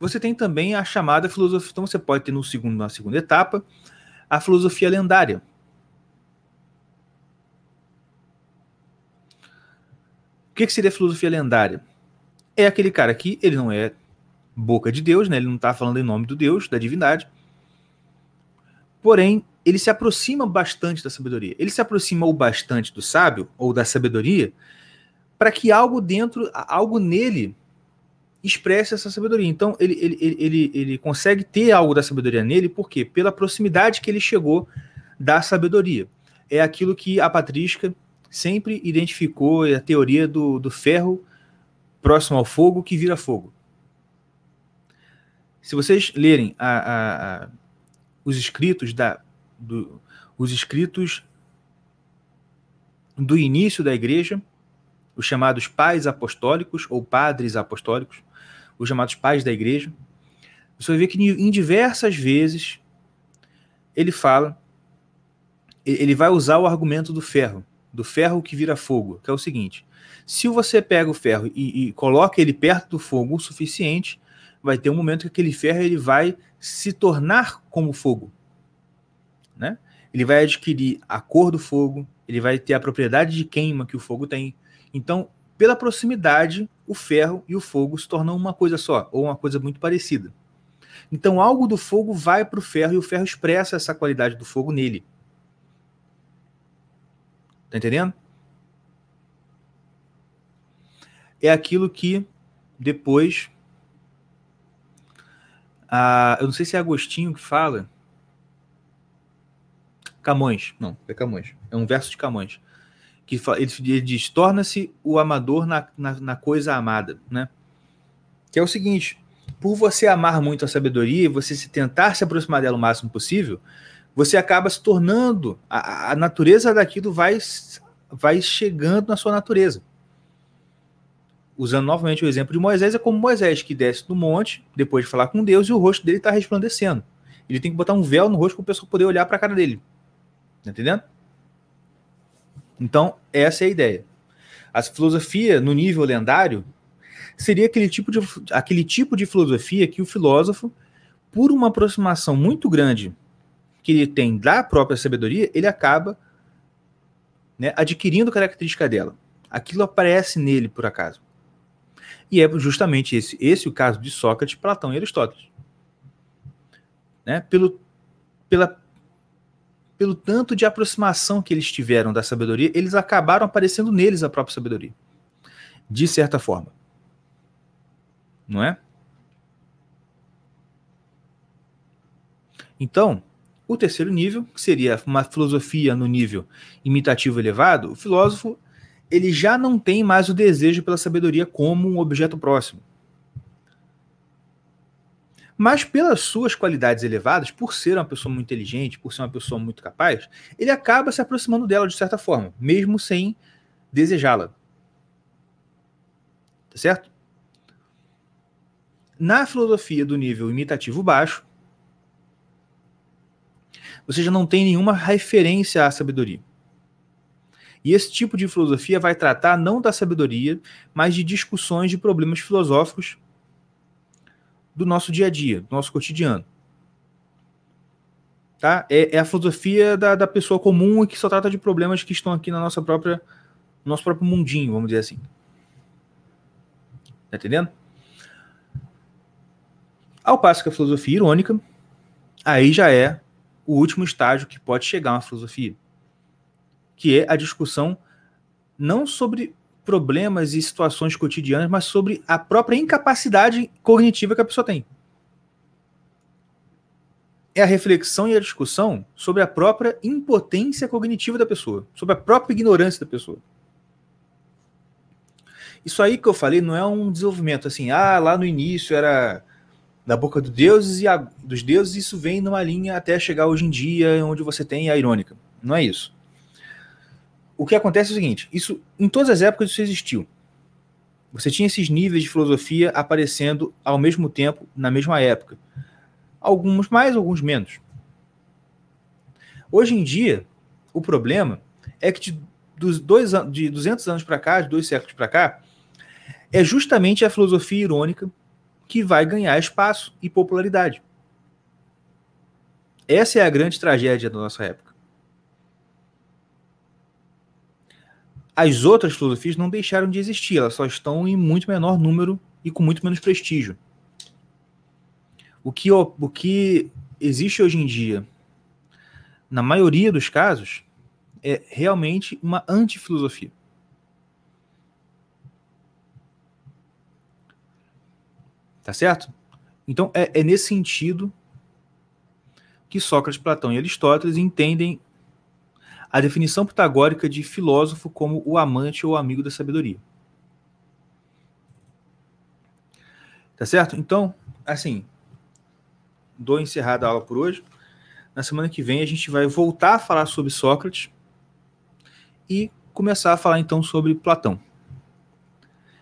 Speaker 2: Você tem também a chamada filosofia, então você pode ter no segundo, na segunda etapa, a filosofia lendária. O que, que seria filosofia lendária? É aquele cara que ele não é boca de Deus, né? Ele não está falando em nome do Deus, da divindade. Porém, ele se aproxima bastante da sabedoria. Ele se aproxima o bastante do sábio ou da sabedoria para que algo dentro, algo nele expresse essa sabedoria. Então, ele, ele, ele, ele consegue ter algo da sabedoria nele, por quê? Pela proximidade que ele chegou da sabedoria. É aquilo que a patrística sempre identificou, a teoria do, do ferro próximo ao fogo que vira fogo. Se vocês lerem a, a, a, os escritos da, do, os escritos do início da igreja, os chamados pais apostólicos ou padres apostólicos, os chamados pais da igreja, você vai ver que em diversas vezes ele fala, ele vai usar o argumento do ferro, do ferro que vira fogo, que é o seguinte: se você pega o ferro e, e coloca ele perto do fogo o suficiente, vai ter um momento que aquele ferro ele vai se tornar como fogo né? Ele vai adquirir a cor do fogo, ele vai ter a propriedade de queima que o fogo tem. Então, pela proximidade, o ferro e o fogo se tornam uma coisa só, ou uma coisa muito parecida. Então, algo do fogo vai para o ferro e o ferro expressa essa qualidade do fogo nele. Tá entendendo? É aquilo que depois. Eu não sei se é Agostinho que fala, Camões, não, é Camões, é um verso de Camões, que ele, diz: torna-se o amador na, na, na, coisa amada, né? Que é o seguinte: por você amar muito a sabedoria, você se tentar se aproximar dela o máximo possível, você acaba se tornando, a, a natureza daquilo vai, vai chegando na sua natureza. Usando novamente o exemplo de Moisés, é como Moisés que desce do monte, depois de falar com Deus, e o rosto dele está resplandecendo. Ele tem que botar um véu no rosto para o pessoal poder olhar para a cara dele. Tá entendendo? Então, essa é a ideia. A filosofia no nível lendário seria aquele tipo de, aquele tipo de filosofia que o filósofo, por uma aproximação muito grande que ele tem da própria sabedoria, ele acaba né, adquirindo característica dela. Aquilo aparece nele por acaso. E é justamente esse, esse o caso de Sócrates, Platão e Aristóteles. Né? Pelo, pela pelo tanto de aproximação que eles tiveram da sabedoria, eles acabaram aparecendo neles a própria sabedoria. De certa forma. Não é? Então, o terceiro nível, que seria uma filosofia no nível imitativo elevado, o filósofo ele já não tem mais o desejo pela sabedoria como um objeto próximo. Mas pelas suas qualidades elevadas, por ser uma pessoa muito inteligente, por ser uma pessoa muito capaz, ele acaba se aproximando dela de certa forma, mesmo sem desejá-la. Tá certo? Na filosofia do nível imitativo baixo, você já não tem nenhuma referência à sabedoria. E esse tipo de filosofia vai tratar não da sabedoria, mas de discussões de problemas filosóficos do nosso dia a dia, do nosso cotidiano. Tá? É, é a filosofia da, da pessoa comum e que só trata de problemas que estão aqui na nossa própria, no nosso próprio mundinho, vamos dizer assim. Tá entendendo? Ao passo que a filosofia irônica, aí já é o último estágio que pode chegar uma filosofia, que é a discussão não sobre problemas e situações cotidianas, mas sobre a própria incapacidade cognitiva que a pessoa tem. É a reflexão e a discussão sobre a própria impotência cognitiva da pessoa, sobre a própria ignorância da pessoa. Isso aí que eu falei não é um desenvolvimento assim, ah, lá no início era da boca do deuses e a, dos deuses, isso vem numa linha até chegar hoje em dia, onde você tem a irônica. Não é isso. O que acontece é o seguinte: isso em todas as épocas isso existiu. Você tinha esses níveis de filosofia aparecendo ao mesmo tempo, na mesma época. Alguns mais, alguns menos. Hoje em dia, o problema é que de, dos dois, de 200 anos para cá, de dois séculos para cá, é justamente a filosofia irônica que vai ganhar espaço e popularidade. Essa é a grande tragédia da nossa época. As outras filosofias não deixaram de existir, elas só estão em muito menor número e com muito menos prestígio. O que, o que existe hoje em dia, na maioria dos casos, é realmente uma antifilosofia. Tá certo? Então, é, é nesse sentido que Sócrates, Platão e Aristóteles entendem a definição pitagórica de filósofo como o amante ou amigo da sabedoria. Tá certo? Então, assim, dou encerrada a aula por hoje. Na semana que vem a gente vai voltar a falar sobre Sócrates e começar a falar então sobre Platão.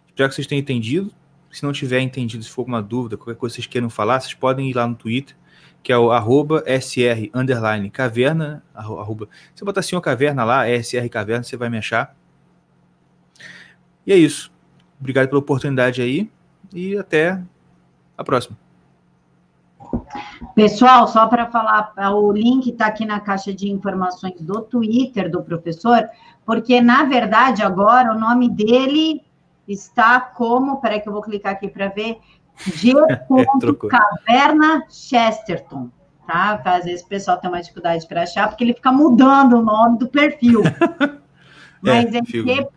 Speaker 2: Espero que vocês tenham entendido. Se não tiver entendido, se for alguma dúvida, qualquer coisa que vocês queiram falar, vocês podem ir lá no Twitter, que é o arroba SR underline caverna. Arroba, você botar assim uma caverna lá, SR caverna, você vai me achar. E é isso. Obrigado pela oportunidade aí e até a próxima.
Speaker 1: Pessoal, só para falar, o link está aqui na caixa de informações do Twitter do professor, porque na verdade agora o nome dele está como, peraí que eu vou clicar aqui para ver, G. É, Caverna Chesterton, tá? Às vezes o pessoal tem uma dificuldade para achar, porque ele fica mudando o nome do perfil. Mas é, é G.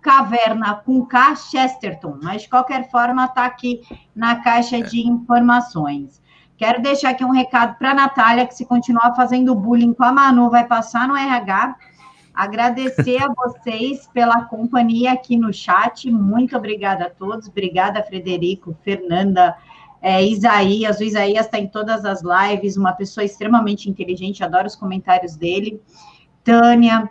Speaker 1: Caverna com K Chesterton. Mas de qualquer forma, está aqui na caixa é. de informações. Quero deixar aqui um recado para a Natália, que se continuar fazendo bullying com a Manu, vai passar no RH Agradecer a vocês pela companhia aqui no chat. Muito obrigada a todos. Obrigada, Frederico, Fernanda, é, Isaías. O Isaías está em todas as lives, uma pessoa extremamente inteligente, adoro os comentários dele. Tânia.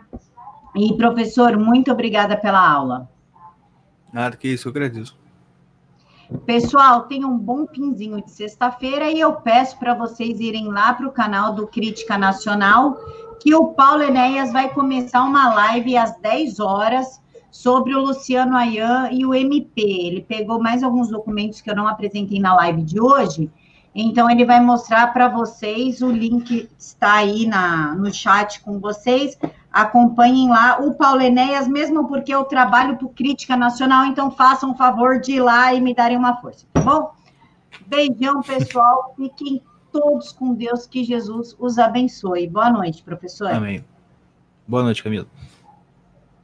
Speaker 1: E, professor, muito obrigada pela aula.
Speaker 2: Nada que isso, eu agradeço.
Speaker 1: Pessoal, tenham um bom pinzinho de sexta-feira e eu peço para vocês irem lá para o canal do Crítica Nacional que o Paulo Enéas vai começar uma live às 10 horas sobre o Luciano Ayan e o MP. Ele pegou mais alguns documentos que eu não apresentei na live de hoje, então ele vai mostrar para vocês, o link está aí na, no chat com vocês. Acompanhem lá o Paulo Enéas, mesmo porque eu trabalho para Crítica Nacional, então façam um favor de ir lá e me darem uma força, tá bom? Beijão, pessoal. Fiquem todos com Deus, que Jesus os abençoe. Boa noite, professor.
Speaker 2: Amém. Boa noite, Camila.